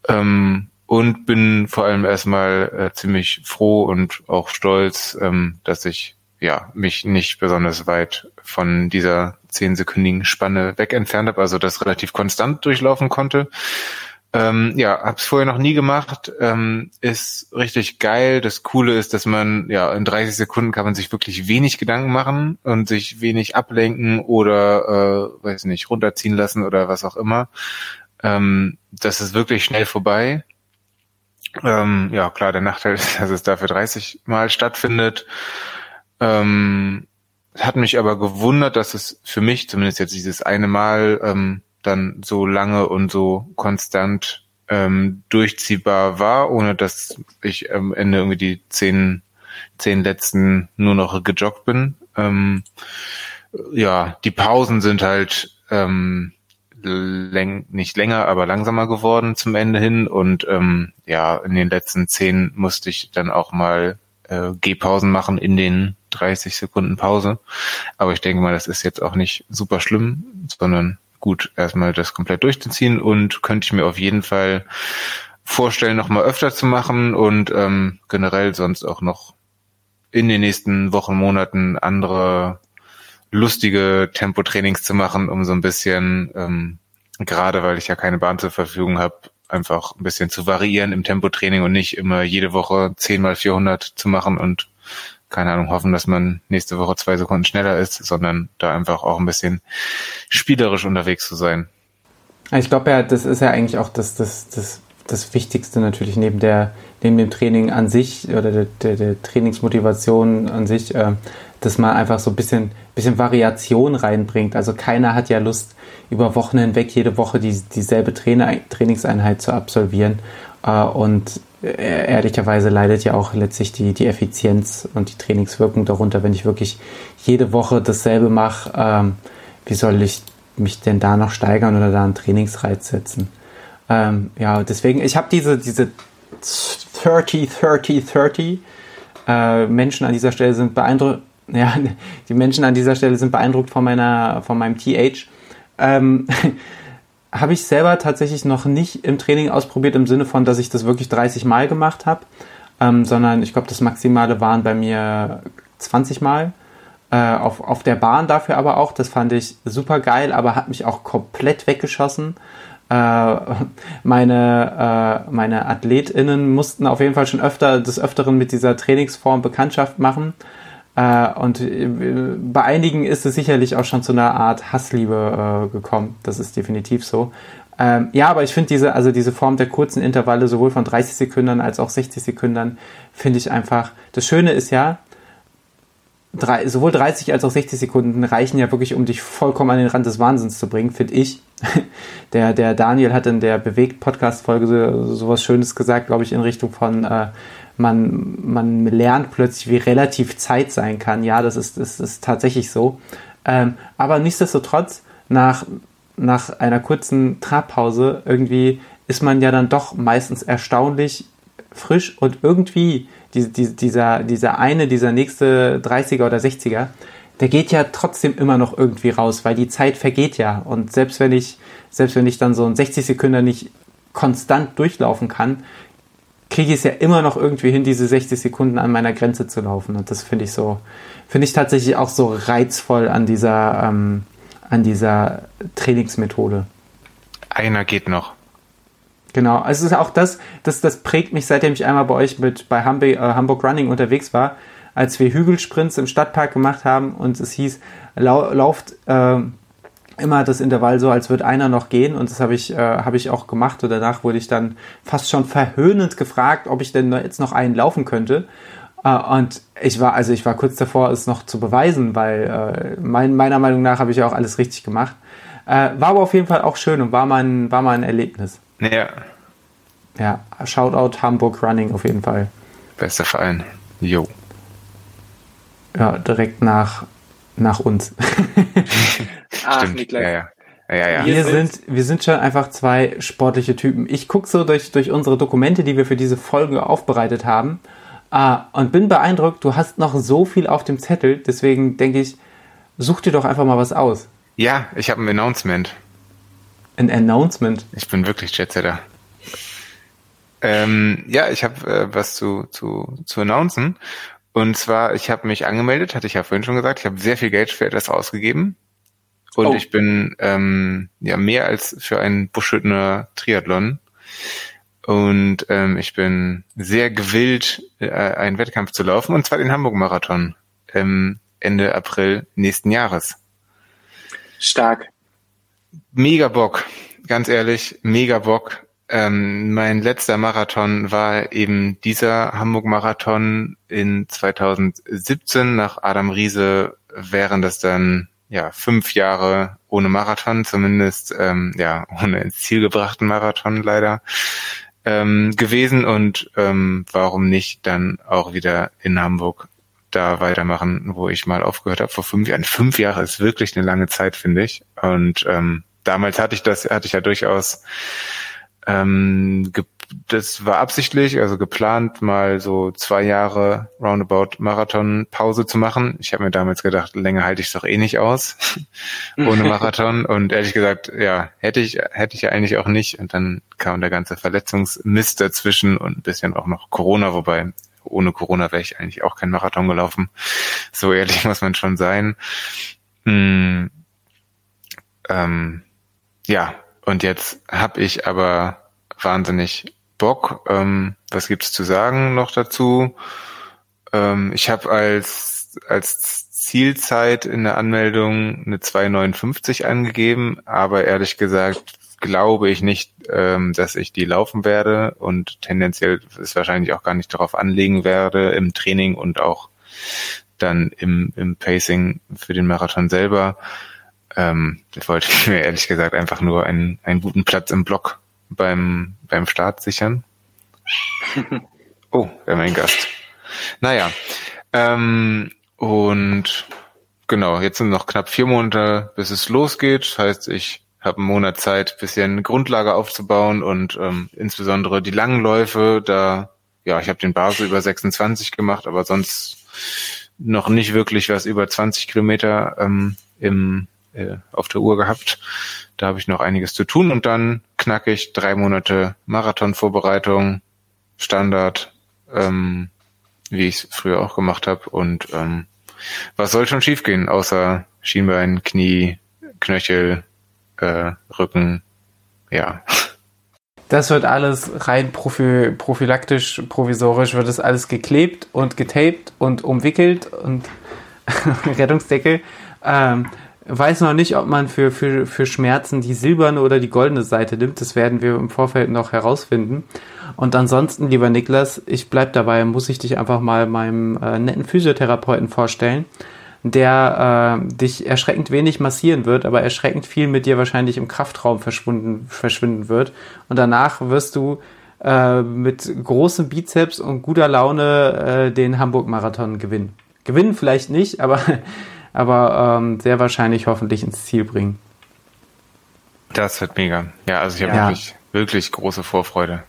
Ähm, und bin vor allem erstmal äh, ziemlich froh und auch stolz, ähm, dass ich ja, mich nicht besonders weit von dieser zehnsekündigen Spanne weg entfernt habe, also das relativ konstant durchlaufen konnte. Ähm, ja, hab's vorher noch nie gemacht, ähm, ist richtig geil. Das Coole ist, dass man, ja, in 30 Sekunden kann man sich wirklich wenig Gedanken machen und sich wenig ablenken oder, äh, weiß nicht, runterziehen lassen oder was auch immer. Ähm, das ist wirklich schnell vorbei. Ähm, ja, klar, der Nachteil <laughs> ist, dass es dafür 30 Mal stattfindet. Ähm, hat mich aber gewundert, dass es für mich, zumindest jetzt dieses eine Mal, ähm, dann so lange und so konstant ähm, durchziehbar war, ohne dass ich am Ende irgendwie die zehn, zehn letzten nur noch gejoggt bin. Ähm, ja, die Pausen sind halt ähm, läng nicht länger, aber langsamer geworden zum Ende hin. Und ähm, ja, in den letzten zehn musste ich dann auch mal äh, Gehpausen machen in den 30 Sekunden Pause. Aber ich denke mal, das ist jetzt auch nicht super schlimm, sondern gut, erstmal das komplett durchzuziehen und könnte ich mir auf jeden Fall vorstellen, noch mal öfter zu machen und ähm, generell sonst auch noch in den nächsten Wochen, Monaten andere lustige Tempotrainings zu machen, um so ein bisschen, ähm, gerade weil ich ja keine Bahn zur Verfügung habe, einfach ein bisschen zu variieren im Tempotraining und nicht immer jede Woche 10 mal 400 zu machen und keine Ahnung, hoffen, dass man nächste Woche zwei Sekunden schneller ist, sondern da einfach auch ein bisschen spielerisch unterwegs zu sein. Ich glaube ja, das ist ja eigentlich auch das, das, das, das Wichtigste natürlich neben der, neben dem Training an sich oder der, der, der Trainingsmotivation an sich, äh, dass man einfach so ein bisschen, bisschen Variation reinbringt. Also keiner hat ja Lust, über Wochen hinweg jede Woche die, dieselbe Trainer, Trainingseinheit zu absolvieren. Äh, und ehrlicherweise leidet ja auch letztlich die, die Effizienz und die Trainingswirkung darunter, wenn ich wirklich jede Woche dasselbe mache. Ähm, wie soll ich mich denn da noch steigern oder da einen Trainingsreiz setzen? Ähm, ja, deswegen, ich habe diese, diese 30, 30, 30 äh, Menschen an dieser Stelle sind beeindruckt. <laughs> Ja, die Menschen an dieser Stelle sind beeindruckt von meiner, von meinem TH. Ähm, <laughs> habe ich selber tatsächlich noch nicht im Training ausprobiert, im Sinne von, dass ich das wirklich 30 Mal gemacht habe, ähm, sondern ich glaube, das Maximale waren bei mir 20 Mal. Äh, auf, auf der Bahn dafür aber auch, das fand ich super geil, aber hat mich auch komplett weggeschossen. Äh, <laughs> meine, äh, meine AthletInnen mussten auf jeden Fall schon öfter des Öfteren mit dieser Trainingsform Bekanntschaft machen. Äh, und äh, bei einigen ist es sicherlich auch schon zu einer Art Hassliebe äh, gekommen. Das ist definitiv so. Ähm, ja, aber ich finde diese, also diese Form der kurzen Intervalle, sowohl von 30 Sekunden als auch 60 Sekunden, finde ich einfach. Das Schöne ist ja, drei, sowohl 30 als auch 60 Sekunden reichen ja wirklich, um dich vollkommen an den Rand des Wahnsinns zu bringen, finde ich. <laughs> Der, der Daniel hat in der Bewegt-Podcast-Folge so, so was Schönes gesagt, glaube ich, in Richtung von, äh, man, man lernt plötzlich, wie relativ Zeit sein kann. Ja, das ist, das ist tatsächlich so. Ähm, aber nichtsdestotrotz, nach, nach einer kurzen Trabpause irgendwie ist man ja dann doch meistens erstaunlich frisch und irgendwie die, die, dieser, dieser eine, dieser nächste 30er oder 60er, der geht ja trotzdem immer noch irgendwie raus, weil die Zeit vergeht ja. Und selbst wenn ich, selbst wenn ich dann so ein 60 Sekunden nicht konstant durchlaufen kann, kriege ich es ja immer noch irgendwie hin, diese 60 Sekunden an meiner Grenze zu laufen. Und das finde ich so, finde ich tatsächlich auch so reizvoll an dieser, ähm, an dieser Trainingsmethode. Einer geht noch. Genau, also es ist auch das, das, das prägt mich, seitdem ich einmal bei euch mit bei Hamburg, äh, Hamburg Running unterwegs war, als wir Hügelsprints im Stadtpark gemacht haben und es hieß, lau, lauft äh, immer das Intervall so, als würde einer noch gehen und das habe ich, äh, hab ich auch gemacht und danach wurde ich dann fast schon verhöhnend gefragt, ob ich denn jetzt noch einen laufen könnte. Äh, und ich war, also ich war kurz davor, es noch zu beweisen, weil äh, mein, meiner Meinung nach habe ich ja auch alles richtig gemacht. Äh, war aber auf jeden Fall auch schön und war mein, war mein Erlebnis. Ja. Ja, Shoutout Hamburg Running auf jeden Fall. Bester Verein. Jo. Ja, direkt nach, nach uns. <laughs> Ach, Stimmt. Niklas. Ja, ja. Ja, ja. Wir Wir sind, wir sind schon einfach zwei sportliche Typen. Ich gucke so durch, durch unsere Dokumente, die wir für diese Folge aufbereitet haben, äh, und bin beeindruckt, du hast noch so viel auf dem Zettel, deswegen denke ich, such dir doch einfach mal was aus. Ja, ich habe ein Announcement. Ein Announcement. Ich bin wirklich Jetsetter. Ähm, ja, ich habe äh, was zu, zu, zu announcen. Und zwar, ich habe mich angemeldet, hatte ich ja vorhin schon gesagt. Ich habe sehr viel Geld für etwas ausgegeben. Und Oh. ich bin ähm, ja mehr als für einen Buschhüttener Triathlon. Und ähm, ich bin sehr gewillt, äh, einen Wettkampf zu laufen, und zwar den Hamburg-Marathon ähm, Ende April nächsten Jahres. Stark. Mega Bock, ganz ehrlich, mega Bock. Ähm, mein letzter Marathon war eben dieser Hamburg-Marathon in 2017. Nach Adam Riese wären das dann ja fünf Jahre ohne Marathon, zumindest ähm, ja ohne ins Ziel gebrachten Marathon leider ähm, gewesen. Und ähm, warum nicht dann auch wieder in Hamburg da weitermachen, wo ich mal aufgehört habe vor fünf Jahren. Fünf Jahre ist wirklich eine lange Zeit, finde ich. Und ähm, damals hatte ich das, hatte ich ja durchaus, ähm, das war absichtlich, also geplant, mal so zwei Jahre Roundabout Marathon Pause zu machen. Ich habe mir damals gedacht, länger halte ich es doch eh nicht aus ohne Marathon. Und ehrlich gesagt, ja, hätte ich, hätte ich ja eigentlich auch nicht. Und dann kam der ganze Verletzungsmist dazwischen und ein bisschen auch noch Corona, wobei ohne Corona wäre ich eigentlich auch kein Marathon gelaufen. So ehrlich muss man schon sein. Hm, ähm, ja, und jetzt habe ich aber wahnsinnig Bock. Ähm, was gibt's zu sagen noch dazu? Ähm, ich habe als als Zielzeit in der Anmeldung eine 2,59 angegeben, aber ehrlich gesagt glaube ich nicht, ähm, dass ich die laufen werde und tendenziell es wahrscheinlich auch gar nicht darauf anlegen werde im Training und auch dann im, im Pacing für den Marathon selber. Ähm, ich wollte <laughs> mir ehrlich gesagt einfach nur einen, einen guten Platz im Block beim, beim Start sichern. <laughs> Oh, wer mein Gast. Naja, ähm, und genau, jetzt sind noch knapp vier Monate, bis es losgeht. Das heißt, ich habe einen Monat Zeit, bisschen Grundlage aufzubauen und ähm, insbesondere die langen Läufe, da, ja, ich habe den Basel über 26 gemacht, aber sonst noch nicht wirklich was über 20 Kilometer ähm, im, äh, auf der Uhr gehabt. Da habe ich noch einiges zu tun und dann knack ich drei Monate Marathonvorbereitung, Standard, ähm, wie ich es früher auch gemacht habe. Und ähm, was soll schon schiefgehen, außer Schienbein, Knie, Knöchel, äh, Rücken, ja. Das wird alles rein profi prophylaktisch, provisorisch, wird das alles geklebt und getaped und umwickelt und <laughs> Rettungsdeckel. Ähm, weiß noch nicht, ob man für, für, für Schmerzen die silberne oder die goldene Seite nimmt. Das werden wir im Vorfeld noch herausfinden. Und ansonsten, lieber Niklas, ich bleib dabei, muss ich dich einfach mal meinem äh, netten Physiotherapeuten vorstellen, der äh, dich erschreckend wenig massieren wird, aber erschreckend viel mit dir wahrscheinlich im Kraftraum verschwinden, verschwinden wird. Und danach wirst du äh, mit großem Bizeps und guter Laune äh, den Hamburg-Marathon gewinnen. Gewinnen vielleicht nicht, aber, <laughs> aber ähm, sehr wahrscheinlich hoffentlich ins Ziel bringen. Das wird mega. Ja, also ich habe Ja. wirklich, wirklich große Vorfreude.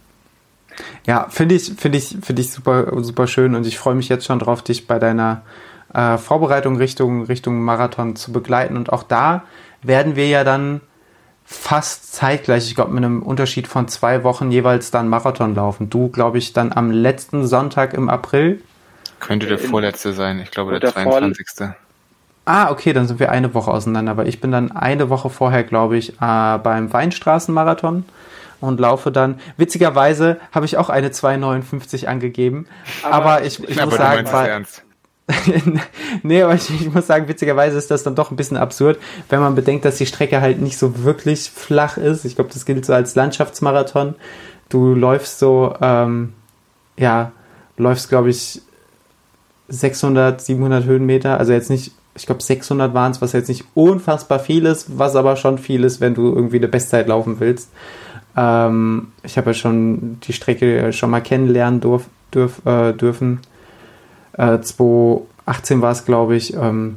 Ja, finde ich, finde ich, finde ich super, super schön und ich freue mich jetzt schon drauf, dich bei deiner äh, Vorbereitung Richtung, Richtung Marathon zu begleiten. Und auch da werden wir ja dann fast zeitgleich, ich glaube mit einem Unterschied von zwei Wochen jeweils dann Marathon laufen. Du, glaube ich, dann am letzten Sonntag im April. Könnte der vorletzte sein, ich glaube der, der 22. Ah, okay, dann sind wir eine Woche auseinander, aber ich bin dann eine Woche vorher, glaube ich, äh, beim Weinstraßenmarathon und laufe dann. Witzigerweise habe ich auch eine 2,59 angegeben, aber, aber ich, ich muss sagen, war, <laughs> nee, aber ich, ich, muss sagen, witzigerweise ist das dann doch ein bisschen absurd, wenn man bedenkt, dass die Strecke halt nicht so wirklich flach ist. Ich glaube, das gilt so als Landschaftsmarathon. Du läufst so, ähm, ja, läufst, glaube ich, 600, 700 Höhenmeter. Also jetzt nicht, ich glaube, 600 waren es, was jetzt nicht unfassbar viel ist, was aber schon viel ist, wenn du irgendwie eine Bestzeit laufen willst. Ähm, ich habe ja schon die Strecke schon mal kennenlernen durf, dürf, äh, dürfen. Äh, 2018 war es, glaube ich. Ähm,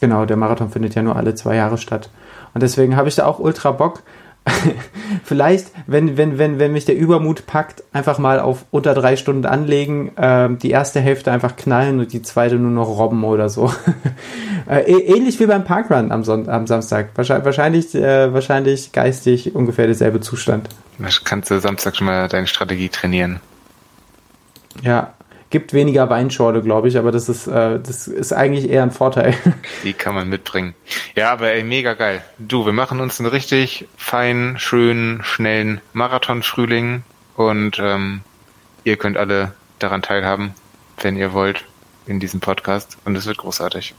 genau, der Marathon findet ja nur alle zwei Jahre statt. Und deswegen habe ich da auch ultra Bock. <laughs> Vielleicht, wenn, wenn, wenn, wenn mich der Übermut packt, einfach mal auf unter drei Stunden anlegen, äh, die erste Hälfte einfach knallen und die zweite nur noch robben oder so. <laughs> äh, ähnlich wie beim Parkrun am, Son am Samstag. Wahrscheinlich, wahrscheinlich, äh, wahrscheinlich geistig ungefähr derselbe Zustand. Kannst du Samstag schon mal deine Strategie trainieren. Ja, gibt weniger Weinschorle, glaube ich, aber das ist, äh, das ist eigentlich eher ein Vorteil. <laughs> Die kann man mitbringen. Ja, aber ey, mega geil. Du, wir machen uns einen richtig feinen, schönen, schnellen Marathon-Frühling und ähm, ihr könnt alle daran teilhaben, wenn ihr wollt, in diesem Podcast und es wird großartig.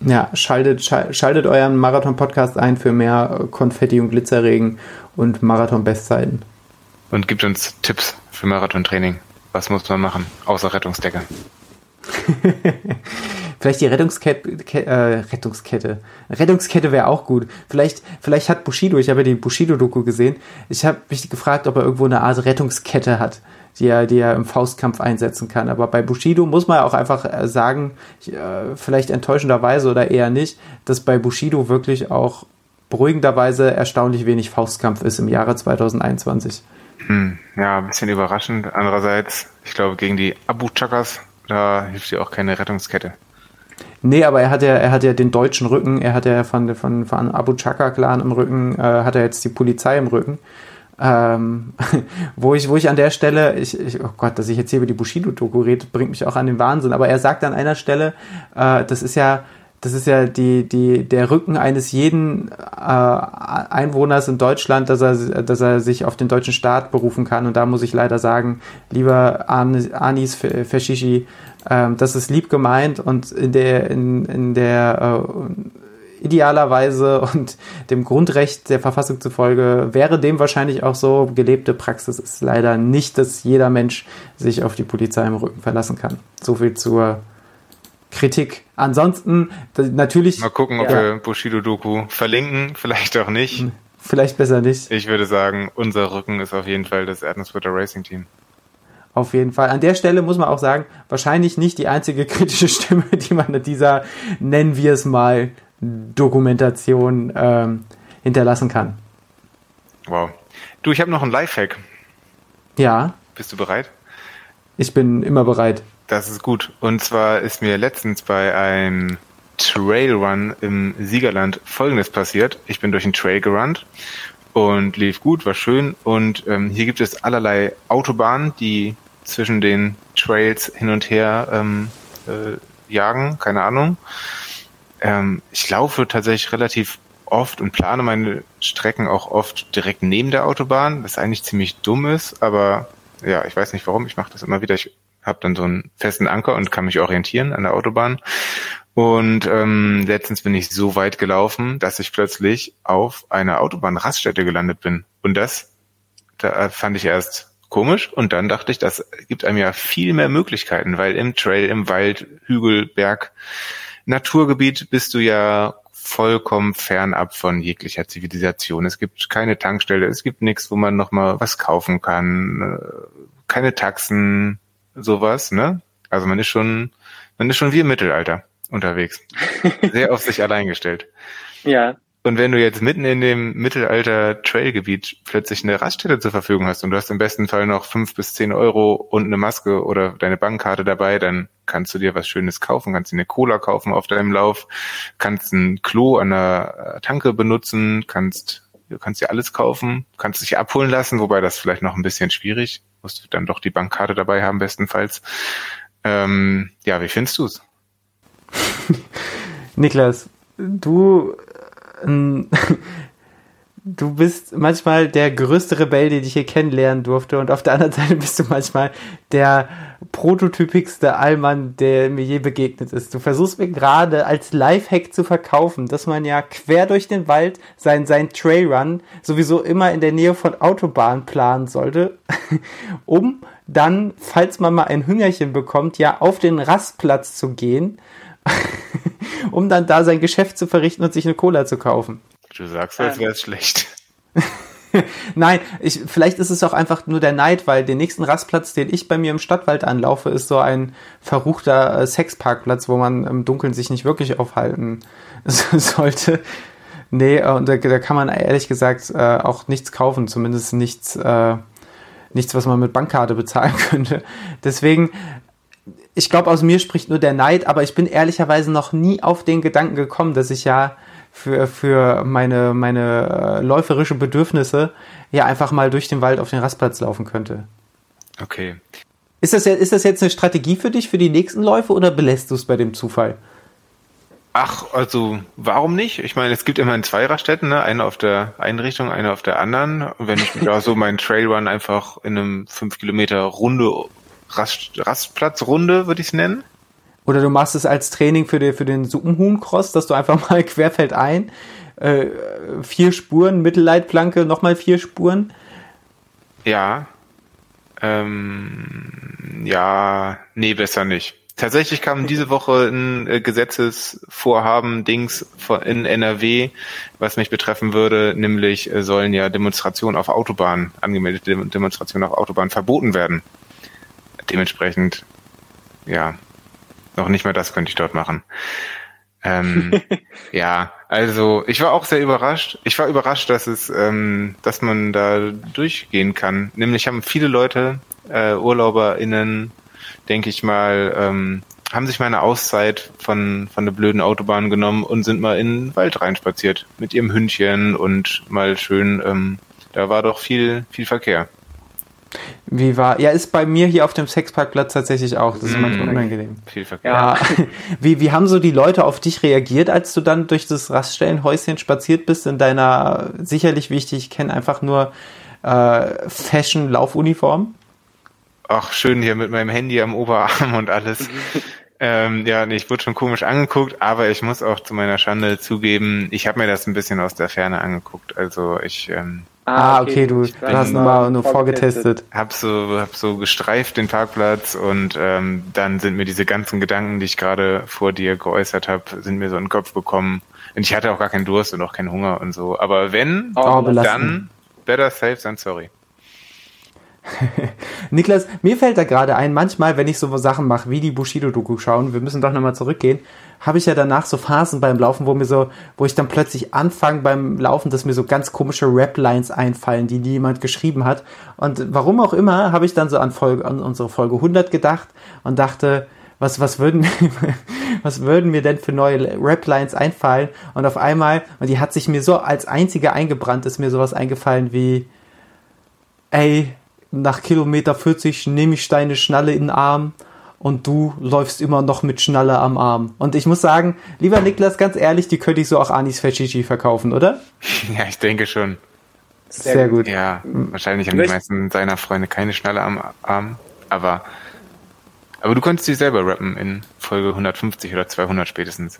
Ja, schaltet, schaltet euren Marathon-Podcast ein für mehr Konfetti und Glitzerregen und Marathon-Bestzeiten. Und gibt uns Tipps für Marathon-Training. Was muss man machen, außer Rettungsdecke? <laughs> vielleicht die Rettungskette, äh, Rettungskette. Rettungskette wäre auch gut. Vielleicht, vielleicht hat Bushido, ich habe ja die Bushido-Doku gesehen, ich habe mich gefragt, ob er irgendwo eine Art Rettungskette hat, die er, die er im Faustkampf einsetzen kann. Aber bei Bushido muss man ja auch einfach äh, sagen, äh, vielleicht enttäuschenderweise oder eher nicht, dass bei Bushido wirklich auch beruhigenderweise erstaunlich wenig Faustkampf ist im Jahre 2021. Hm, ja, ein bisschen überraschend. Andererseits, ich glaube, gegen die Abu Chakas, da hilft dir auch keine Rettungskette. Nee, aber er hat ja, er hat ja den deutschen Rücken, er hat ja von, von, von Abu Chaka Clan im Rücken, äh, hat er jetzt die Polizei im Rücken. Ähm, <laughs> wo ich, wo ich an der Stelle, ich, ich, oh Gott, dass ich jetzt hier über die Bushido-Doku rede, bringt mich auch an den Wahnsinn. Aber er sagt an einer Stelle, äh, das ist ja, das ist ja die, die, der Rücken eines jeden äh, Einwohners in Deutschland, dass er, dass er sich auf den deutschen Staat berufen kann. Und da muss ich leider sagen, lieber Anis Feshishi, äh, das ist lieb gemeint und in der, in, in der äh, idealerweise und dem Grundrecht der Verfassung zufolge wäre dem wahrscheinlich auch so. Gelebte Praxis ist leider nicht, dass jeder Mensch sich auf die Polizei im Rücken verlassen kann. So viel zur Kritik. Ansonsten natürlich. Mal gucken, ob ja. wir Bushido-Doku verlinken, vielleicht auch nicht. Hm, vielleicht besser nicht. Ich würde sagen, unser Rücken ist auf jeden Fall das Erdnussbutter Racing Team. Auf jeden Fall. An der Stelle muss man auch sagen, wahrscheinlich nicht die einzige <laughs> kritische Stimme, die man in dieser, nennen wir es mal, Dokumentation ähm, hinterlassen kann. Wow. Du, ich habe noch einen Lifehack. Ja. Bist du bereit? Ich bin immer bereit. Das ist gut. Und zwar ist mir letztens bei einem Trailrun im Siegerland Folgendes passiert. Ich bin durch einen Trail gerannt und lief gut, war schön. Und ähm, hier gibt es allerlei Autobahnen, die zwischen den Trails hin und her ähm, äh, jagen, keine Ahnung. Ähm, ich laufe tatsächlich relativ oft und plane meine Strecken auch oft direkt neben der Autobahn, was eigentlich ziemlich dumm ist, aber ja, ich weiß nicht warum, ich mache das immer wieder. Ich habe dann so einen festen Anker und kann mich orientieren an der Autobahn. Und ähm, letztens bin ich so weit gelaufen, dass ich plötzlich auf einer Autobahnraststätte gelandet bin. Und das da fand ich erst komisch und dann dachte ich, das gibt einem ja viel mehr Möglichkeiten, weil im Trail, im Wald, Hügel, Berg, Naturgebiet bist du ja vollkommen fernab von jeglicher Zivilisation. Es gibt keine Tankstelle, es gibt nichts, wo man nochmal was kaufen kann, äh, keine Taxen, sowas, ne? Also man ist schon, man ist schon wie im Mittelalter unterwegs. Sehr auf sich allein gestellt. <laughs> Ja. Und wenn du jetzt mitten in dem Mittelalter-Trailgebiet plötzlich eine Raststätte zur Verfügung hast und du hast im besten Fall noch fünf bis zehn Euro und eine Maske oder deine Bankkarte dabei, dann kannst du dir was Schönes kaufen, kannst dir eine Cola kaufen auf deinem Lauf, kannst ein Klo an der Tanke benutzen, kannst du kannst dir alles kaufen, kannst dich abholen lassen, wobei das vielleicht noch ein bisschen schwierig, musst du dann doch die Bankkarte dabei haben, bestenfalls. Ähm, ja, wie findest du's? <laughs> Niklas, du, äh, <laughs> du bist manchmal der größte Rebell, den ich hier kennenlernen durfte, und auf der anderen Seite bist du manchmal der prototypigste Allmann, der mir je begegnet ist. Du versuchst mir gerade als Lifehack zu verkaufen, dass man ja quer durch den Wald sein, sein Trailrun sowieso immer in der Nähe von Autobahnen planen sollte, <laughs> um dann, falls man mal ein Hüngerchen bekommt, ja auf den Rastplatz zu gehen, <laughs> um dann da sein Geschäft zu verrichten und sich eine Cola zu kaufen. Du sagst, als wäre es schlecht. <laughs> Nein, ich, vielleicht ist es auch einfach nur der Neid, weil den nächsten Rastplatz, den ich bei mir im Stadtwald anlaufe, ist so ein verruchter äh, Sexparkplatz, wo man im Dunkeln sich nicht wirklich aufhalten <laughs> sollte. Nee, und da, da kann man ehrlich gesagt äh, auch nichts kaufen, zumindest nichts, äh, nichts, was man mit Bankkarte bezahlen <laughs> könnte. Deswegen, ich glaube, aus mir spricht nur der Neid, aber ich bin ehrlicherweise noch nie auf den Gedanken gekommen, dass ich ja für, für meine, meine äh, läuferische Bedürfnisse ja einfach mal durch den Wald auf den Rastplatz laufen könnte. Okay. Ist das, ist das jetzt eine Strategie für dich für die nächsten Läufe oder belässt du es bei dem Zufall? Ach, also warum nicht? Ich meine, es gibt immer in zwei Raststätten, ne? eine auf der einen Richtung, eine auf der anderen. Und wenn ich da so meinen Trailrun einfach in einem 5 Kilometer Runde, Rast, Rastplatzrunde, würde ich es nennen, oder du machst es als Training für, die, für den Suppenhuhn-Cross, dass du einfach <laughs> mal querfeld ein, äh, vier Spuren, Mittelleitplanke, nochmal vier Spuren. Ja. Ähm, ja, nee, besser nicht. Tatsächlich kam diese Woche ein äh, Gesetzesvorhaben Dings in NRW, was mich betreffen würde, nämlich äh, sollen ja Demonstrationen auf Autobahnen, angemeldete Demonstrationen auf Autobahnen verboten werden. Dementsprechend, ja, noch nicht mal das könnte ich dort machen. Ähm, <laughs> ja, also ich war auch sehr überrascht. Ich war überrascht, dass es, ähm, dass man da durchgehen kann. Nämlich haben viele Leute, äh, UrlauberInnen, denke ich mal, ähm, haben sich mal eine Auszeit von, von der blöden Autobahn genommen und sind mal in den Wald reinspaziert mit ihrem Hündchen und mal schön, ähm, da war doch viel, viel Verkehr. Wie war, ja, ist bei mir hier auf dem Sexparkplatz tatsächlich auch. Das ist mm, manchmal unangenehm. Viel Verkehr. Ja. <laughs> Wie, wie haben so die Leute auf dich reagiert, als du dann durch das Raststellenhäuschen spaziert bist in deiner, sicherlich wichtig, ich kenne einfach nur äh, Fashion-Laufuniform? Ach, schön hier mit meinem Handy am Oberarm und alles. ähm, ja, ich wurde schon komisch angeguckt, aber ich muss auch zu meiner Schande zugeben, ich habe mir das ein bisschen aus der Ferne angeguckt. Also ich ähm, Ah, ah, okay, du, du hast nur mal nur vorgetestet. Hab so, hab so gestreift den Parkplatz und ähm, dann sind mir diese ganzen Gedanken, die ich gerade vor dir geäußert habe, sind mir so in den Kopf gekommen. Und ich hatte auch gar keinen Durst und auch keinen Hunger und so. Aber wenn, oh, dann better safe than sorry. <laughs> Niklas, mir fällt da gerade ein, manchmal, wenn ich so Sachen mache, wie die Bushido-Doku schauen, wir müssen doch nochmal zurückgehen, habe ich ja danach so Phasen beim Laufen, wo mir so, wo ich dann plötzlich anfange beim Laufen, dass mir so ganz komische Rap-Lines einfallen, die jemand geschrieben hat. Und warum auch immer, habe ich dann so an, Folge, an unsere Folge 100 gedacht und dachte, was, was würden, <laughs> was würden mir denn für neue Rap-Lines einfallen? Und auf einmal, und die hat sich mir so als einzige eingebrannt, ist mir sowas eingefallen wie, ey, nach Kilometer 40 nehme ich deine Schnalle in den Arm und du läufst immer noch mit Schnalle am Arm. Und ich muss sagen, lieber Niklas, ganz ehrlich, die könnte ich so auch Anis Fashishi verkaufen, oder? <laughs> Ja, ich denke schon. Sehr, Sehr gut. Ja, wahrscheinlich haben die meisten seiner Freunde keine Schnalle am Arm, aber aber du könntest dich selber rappen in Folge 150 oder 200 spätestens.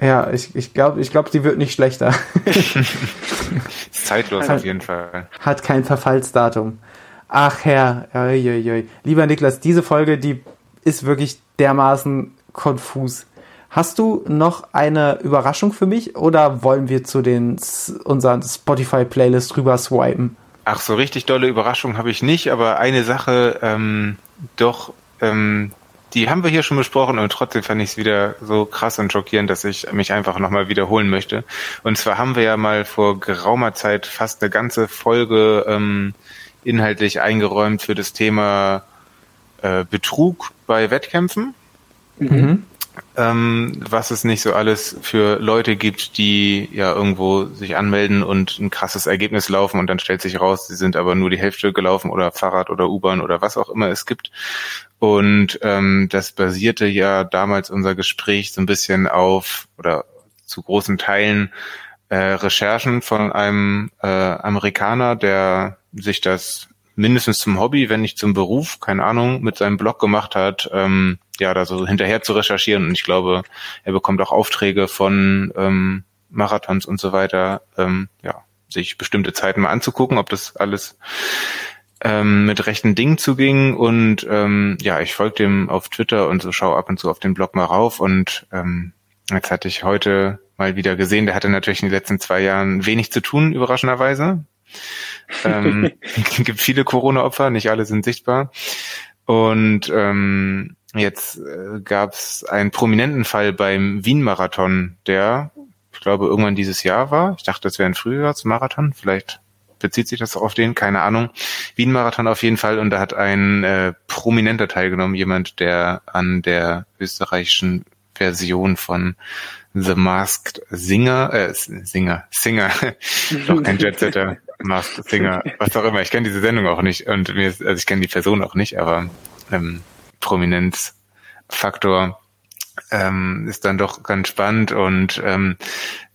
Ja, ich, ich glaube, ich glaub, die wird nicht schlechter. <laughs> zeitlos auf jeden Fall. Hat kein Verfallsdatum. Ach Herr, oi. lieber Niklas, diese Folge, die ist wirklich dermaßen konfus. Hast du noch eine Überraschung für mich oder wollen wir zu den unseren Spotify-Playlist rüber swipen? Ach, so richtig dolle Überraschung habe ich nicht, aber eine Sache ähm, doch, ähm, die haben wir hier schon besprochen und trotzdem fand ich es wieder so krass und schockierend, dass ich mich einfach nochmal wiederholen möchte. Und zwar haben wir ja mal vor geraumer Zeit fast eine ganze Folge ähm, inhaltlich eingeräumt für das Thema äh, Betrug bei Wettkämpfen. Mhm ähm, was es nicht so alles für Leute gibt, die ja irgendwo sich anmelden und ein krasses Ergebnis laufen und dann stellt sich raus, sie sind aber nur die Hälfte gelaufen oder Fahrrad oder U-Bahn oder was auch immer es gibt. Und ähm, das basierte ja damals unser Gespräch so ein bisschen auf oder zu großen Teilen äh, Recherchen von einem äh, Amerikaner, der sich das mindestens zum Hobby, wenn nicht zum Beruf, keine Ahnung, mit seinem Blog gemacht hat, ähm, ja, da so hinterher zu recherchieren. Und ich glaube, er bekommt auch Aufträge von ähm, Marathons und so weiter, ähm, ja, sich bestimmte Zeiten mal anzugucken, ob das alles ähm, mit rechten Dingen zuging. Und ähm, ja, ich folge dem auf Twitter und so schaue ab und zu auf den Blog mal rauf. Und ähm, jetzt hatte ich heute mal wieder gesehen, der hatte natürlich in den letzten zwei Jahren wenig zu tun, überraschenderweise ähm, <laughs> <laughs> gibt viele Corona-Opfer, nicht alle sind sichtbar. Und ähm, jetzt äh, gab es einen prominenten Fall beim Wien-Marathon, der, ich glaube, irgendwann dieses Jahr war. Ich dachte, das wäre ein Frühjahrsmarathon. Vielleicht bezieht sich das auf den, keine Ahnung. Wien-Marathon auf jeden Fall. Und da hat ein äh, Prominenter teilgenommen, jemand, der an der österreichischen Version von The Masked Singer, äh, Singer, Singer, <laughs> doch kein Jetsetter, Masked Singer, <laughs> was auch immer. Ich kenne diese Sendung auch nicht und mir ist, also ich kenne die Person auch nicht, aber ähm, Prominenzfaktor ähm, ist dann doch ganz spannend und ähm,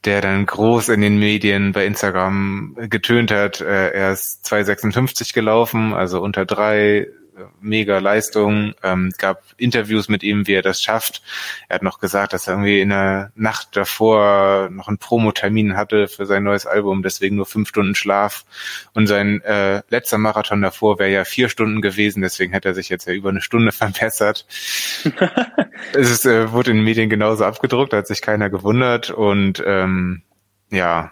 der dann groß in den Medien bei Instagram getönt hat, äh, er ist 2,56 gelaufen, also unter drei, mega Leistung, ähm, gab Interviews mit ihm, wie er das schafft. Er hat noch gesagt, dass er irgendwie in der Nacht davor noch einen Promotermin hatte für sein neues Album, deswegen nur fünf Stunden Schlaf. Und sein äh, letzter Marathon davor wäre ja vier Stunden gewesen, deswegen hat er sich jetzt ja über eine Stunde <laughs> verbessert. <laughs> es ist, äh, wurde in den Medien genauso abgedruckt, hat sich keiner gewundert und ähm, ja,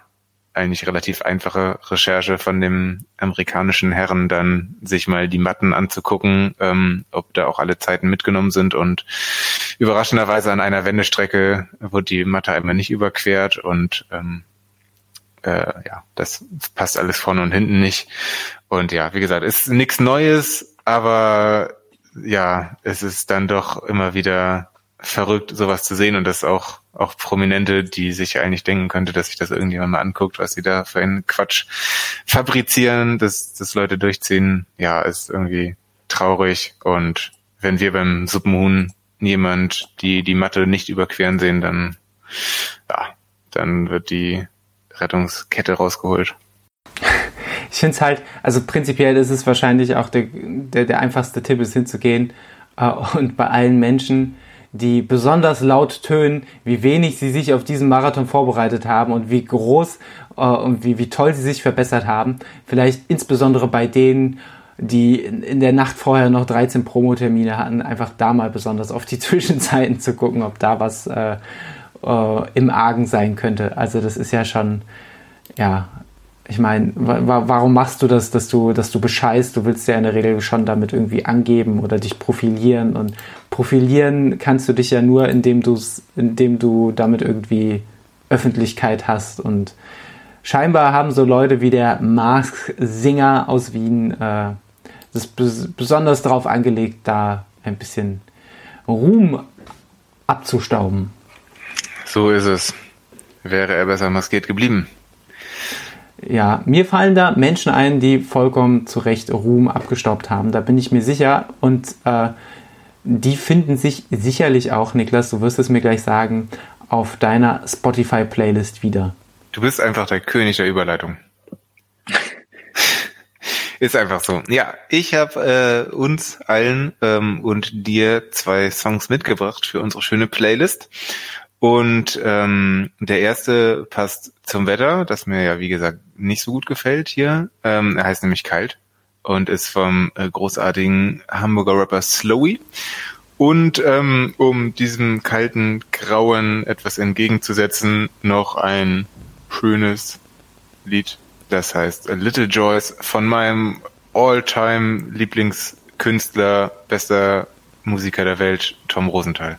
eigentlich relativ einfache Recherche von dem amerikanischen Herren, dann sich mal die Matten anzugucken, ähm, ob da auch alle Zeiten mitgenommen sind und überraschenderweise an einer Wendestrecke wurde die Matte einmal nicht überquert und ähm, äh, ja, das passt alles vorne und hinten nicht. Und ja, wie gesagt, ist nichts Neues, aber ja, es ist dann doch immer wieder verrückt, sowas zu sehen. Und das auch, auch Prominente, die sich eigentlich denken könnte, dass sich das irgendjemand mal anguckt, was sie da für einen Quatsch fabrizieren, dass, dass Leute durchziehen, ja, ist irgendwie traurig. Und wenn wir beim Suppenhuhn jemand die, die Matte nicht überqueren sehen, dann, ja, dann wird die Rettungskette rausgeholt. Ich finde es halt, also prinzipiell ist es wahrscheinlich auch der, der, der einfachste Tipp, ist hinzugehen äh, und bei allen Menschen, die besonders laut tönen, wie wenig sie sich auf diesen Marathon vorbereitet haben und wie groß äh, und wie, wie toll sie sich verbessert haben. Vielleicht insbesondere bei denen, die in der Nacht vorher noch 13 Promotermine hatten, einfach da mal besonders auf die <laughs> Zwischenzeiten zu gucken, ob da was äh, äh, im Argen sein könnte. Also das ist ja schon, ja, ich meine, wa warum machst du das, dass du, dass du bescheißt? Du willst ja in der Regel schon damit irgendwie angeben oder dich profilieren. Und profilieren kannst du dich ja nur, indem du indem du damit irgendwie Öffentlichkeit hast. Und scheinbar haben so Leute wie der Mark Singer aus Wien äh, das besonders darauf angelegt, da ein bisschen Ruhm abzustauben. So ist es. Wäre er besser maskiert geblieben. Ja, mir fallen da Menschen ein, die vollkommen zu Recht Ruhm abgestaubt haben. Da bin ich mir sicher. Und äh, die finden sich sicherlich auch, Niklas, du wirst es mir gleich sagen, auf deiner Spotify-Playlist wieder. Du bist einfach der König der Überleitung. <laughs> Ist einfach so. Ja, ich habe äh, uns allen ähm, und dir zwei Songs mitgebracht für unsere schöne Playlist. Und ähm, der erste passt zum Wetter, das mir ja wie gesagt nicht so gut gefällt hier. Ähm, er heißt nämlich Kalt und ist vom äh, großartigen Hamburger Rapper Slowy. Und ähm, um diesem kalten Grauen etwas entgegenzusetzen, noch ein schönes Lied, das heißt Little Joys von meinem All-Time Lieblingskünstler, bester Musiker der Welt, Tom Rosenthal.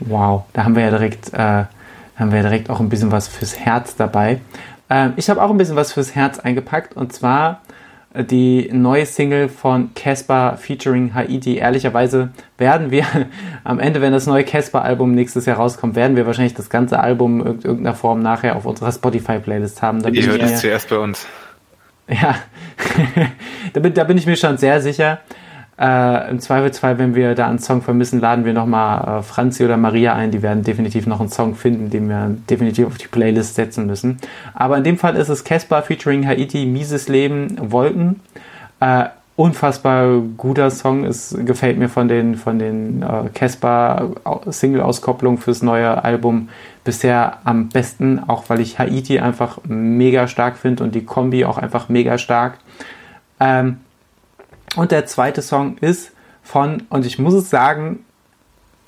Wow, da haben wir ja direkt, äh, haben wir ja direkt auch ein bisschen was fürs Herz dabei. Ähm, ich habe auch ein bisschen was fürs Herz eingepackt und zwar äh, die neue Single von Casper featuring Haiti. Ehrlicherweise werden wir <laughs> am Ende, wenn das neue Casper-Album nächstes Jahr rauskommt, werden wir wahrscheinlich das ganze Album in irgendeiner Form nachher auf unserer Spotify-Playlist haben. Da Ihr hört es zuerst bei uns. Ja, <laughs> da, bin, da bin ich mir schon sehr sicher. Äh, Im Zweifelsfall, wenn wir da einen Song vermissen, laden wir nochmal äh, Franzi oder Maria ein. Die werden definitiv noch einen Song finden, den wir definitiv auf die Playlist setzen müssen. Aber in dem Fall ist es Casper featuring Haiti, Mieses Leben, Wolken. Äh, unfassbar guter Song. Es gefällt mir von den von den äh, Casper Single-Auskopplungen fürs neue Album bisher am besten, auch weil ich Haiti einfach mega stark finde und die Kombi auch einfach mega stark. Ähm, und der zweite Song ist von, und ich muss es sagen,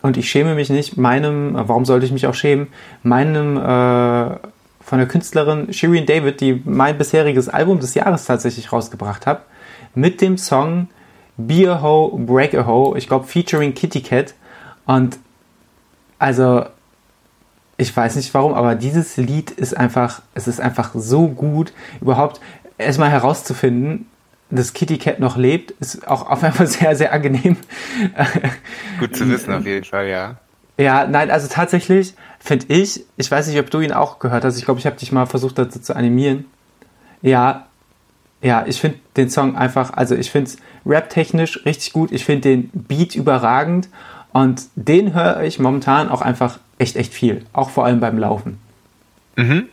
und ich schäme mich nicht, meinem, warum sollte ich mich auch schämen, meinem äh, von der Künstlerin Shirin David, die mein bisheriges Album des Jahres tatsächlich rausgebracht hat, mit dem Song Be a Ho, Break a Ho, ich glaube featuring Kitty Cat. Und also, ich weiß nicht warum, aber dieses Lied ist einfach, es ist einfach so gut, überhaupt erstmal herauszufinden, dass Kitty Cat noch lebt, ist auch auf jeden Fall <laughs> sehr, sehr angenehm. Gut zu wissen, auf jeden Fall, ja. Ja, nein, also tatsächlich finde ich, ich weiß nicht, ob du ihn auch gehört hast, ich glaube, ich habe dich mal versucht dazu zu animieren. Ja, ja, ich finde den Song einfach, also ich finde es rap-technisch richtig gut, ich finde den Beat überragend und den höre ich momentan auch einfach echt, echt viel, auch vor allem beim Laufen. Mhm.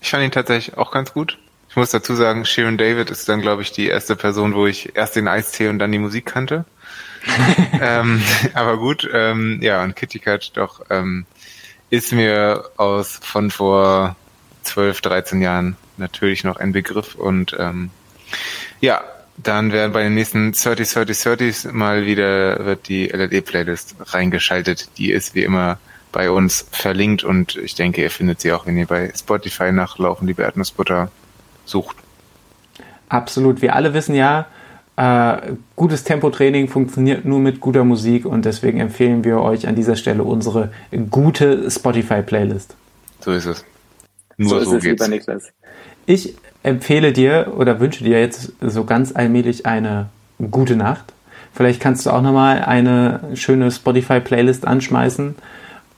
Ich fand ihn tatsächlich auch ganz gut. Ich muss dazu sagen, Sharon David ist dann, glaube ich, die erste Person, wo ich erst den Eistee und dann die Musik kannte. <laughs> ähm, <laughs> aber gut, ähm, ja, und Kitty Cat doch ähm, ist mir aus von vor 12, 13 Jahren natürlich noch ein Begriff und ähm, ja, dann werden bei den nächsten 30, 30, 30 mal wieder wird die LLE-Playlist reingeschaltet. Die ist wie immer bei uns verlinkt und ich denke, ihr findet sie auch, wenn ihr bei Spotify nachlaufen, liebe Erdnussbutter sucht. Absolut. Wir alle wissen ja, äh, gutes Tempotraining funktioniert nur mit guter Musik und deswegen empfehlen wir euch an dieser Stelle unsere gute Spotify-Playlist. So ist es. Nur so, so ist es, lieber Niklas. Ich empfehle dir oder wünsche dir jetzt so ganz allmählich eine gute Nacht. Vielleicht kannst du auch nochmal eine schöne Spotify-Playlist anschmeißen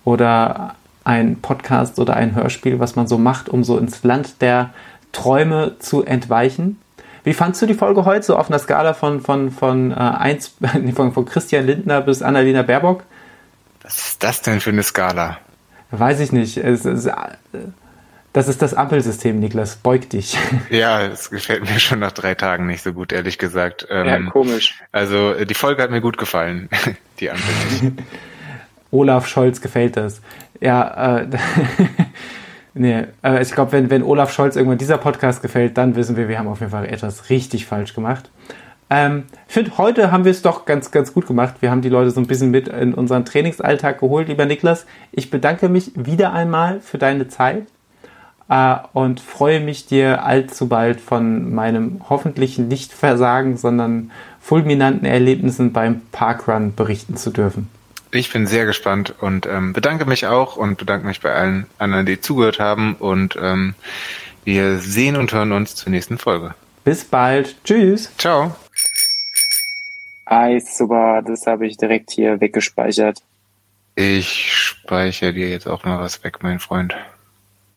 oder ein Podcast oder ein Hörspiel, was man so macht, um so ins Land der Träume zu entweichen. Wie fandst du die Folge heute so auf einer Skala von, von, von, äh, 1, <laughs> von, von Christian Lindner bis Annalena Baerbock? Was ist das denn für eine Skala? Weiß ich nicht. Es, es, das ist das Ampelsystem, Niklas. Beug dich. <laughs> Ja, es gefällt mir schon nach drei Tagen nicht so gut, ehrlich gesagt. Ähm, ja, komisch. Also die Folge hat mir gut gefallen. <laughs> Die Ampel. Olaf Scholz gefällt das. Ja, äh, Nee, äh, ich glaube, wenn, wenn Olaf Scholz irgendwann dieser Podcast gefällt, dann wissen wir, wir haben auf jeden Fall etwas richtig falsch gemacht. Ähm, ich finde, heute haben wir es doch ganz, ganz gut gemacht. Wir haben die Leute so ein bisschen mit in unseren Trainingsalltag geholt, lieber Niklas. Ich bedanke mich wieder einmal für deine Zeit äh, und freue mich, dir allzu bald von meinem hoffentlich nicht Versagen, sondern fulminanten Erlebnissen beim Parkrun berichten zu dürfen. Ich bin sehr gespannt und ähm, bedanke mich auch und bedanke mich bei allen anderen, die zugehört haben. Und ähm, wir sehen und hören uns zur nächsten Folge. Bis bald. Tschüss. Ciao. Ah, super. Das habe ich direkt hier weggespeichert. Ich speichere dir jetzt auch mal was weg, mein Freund.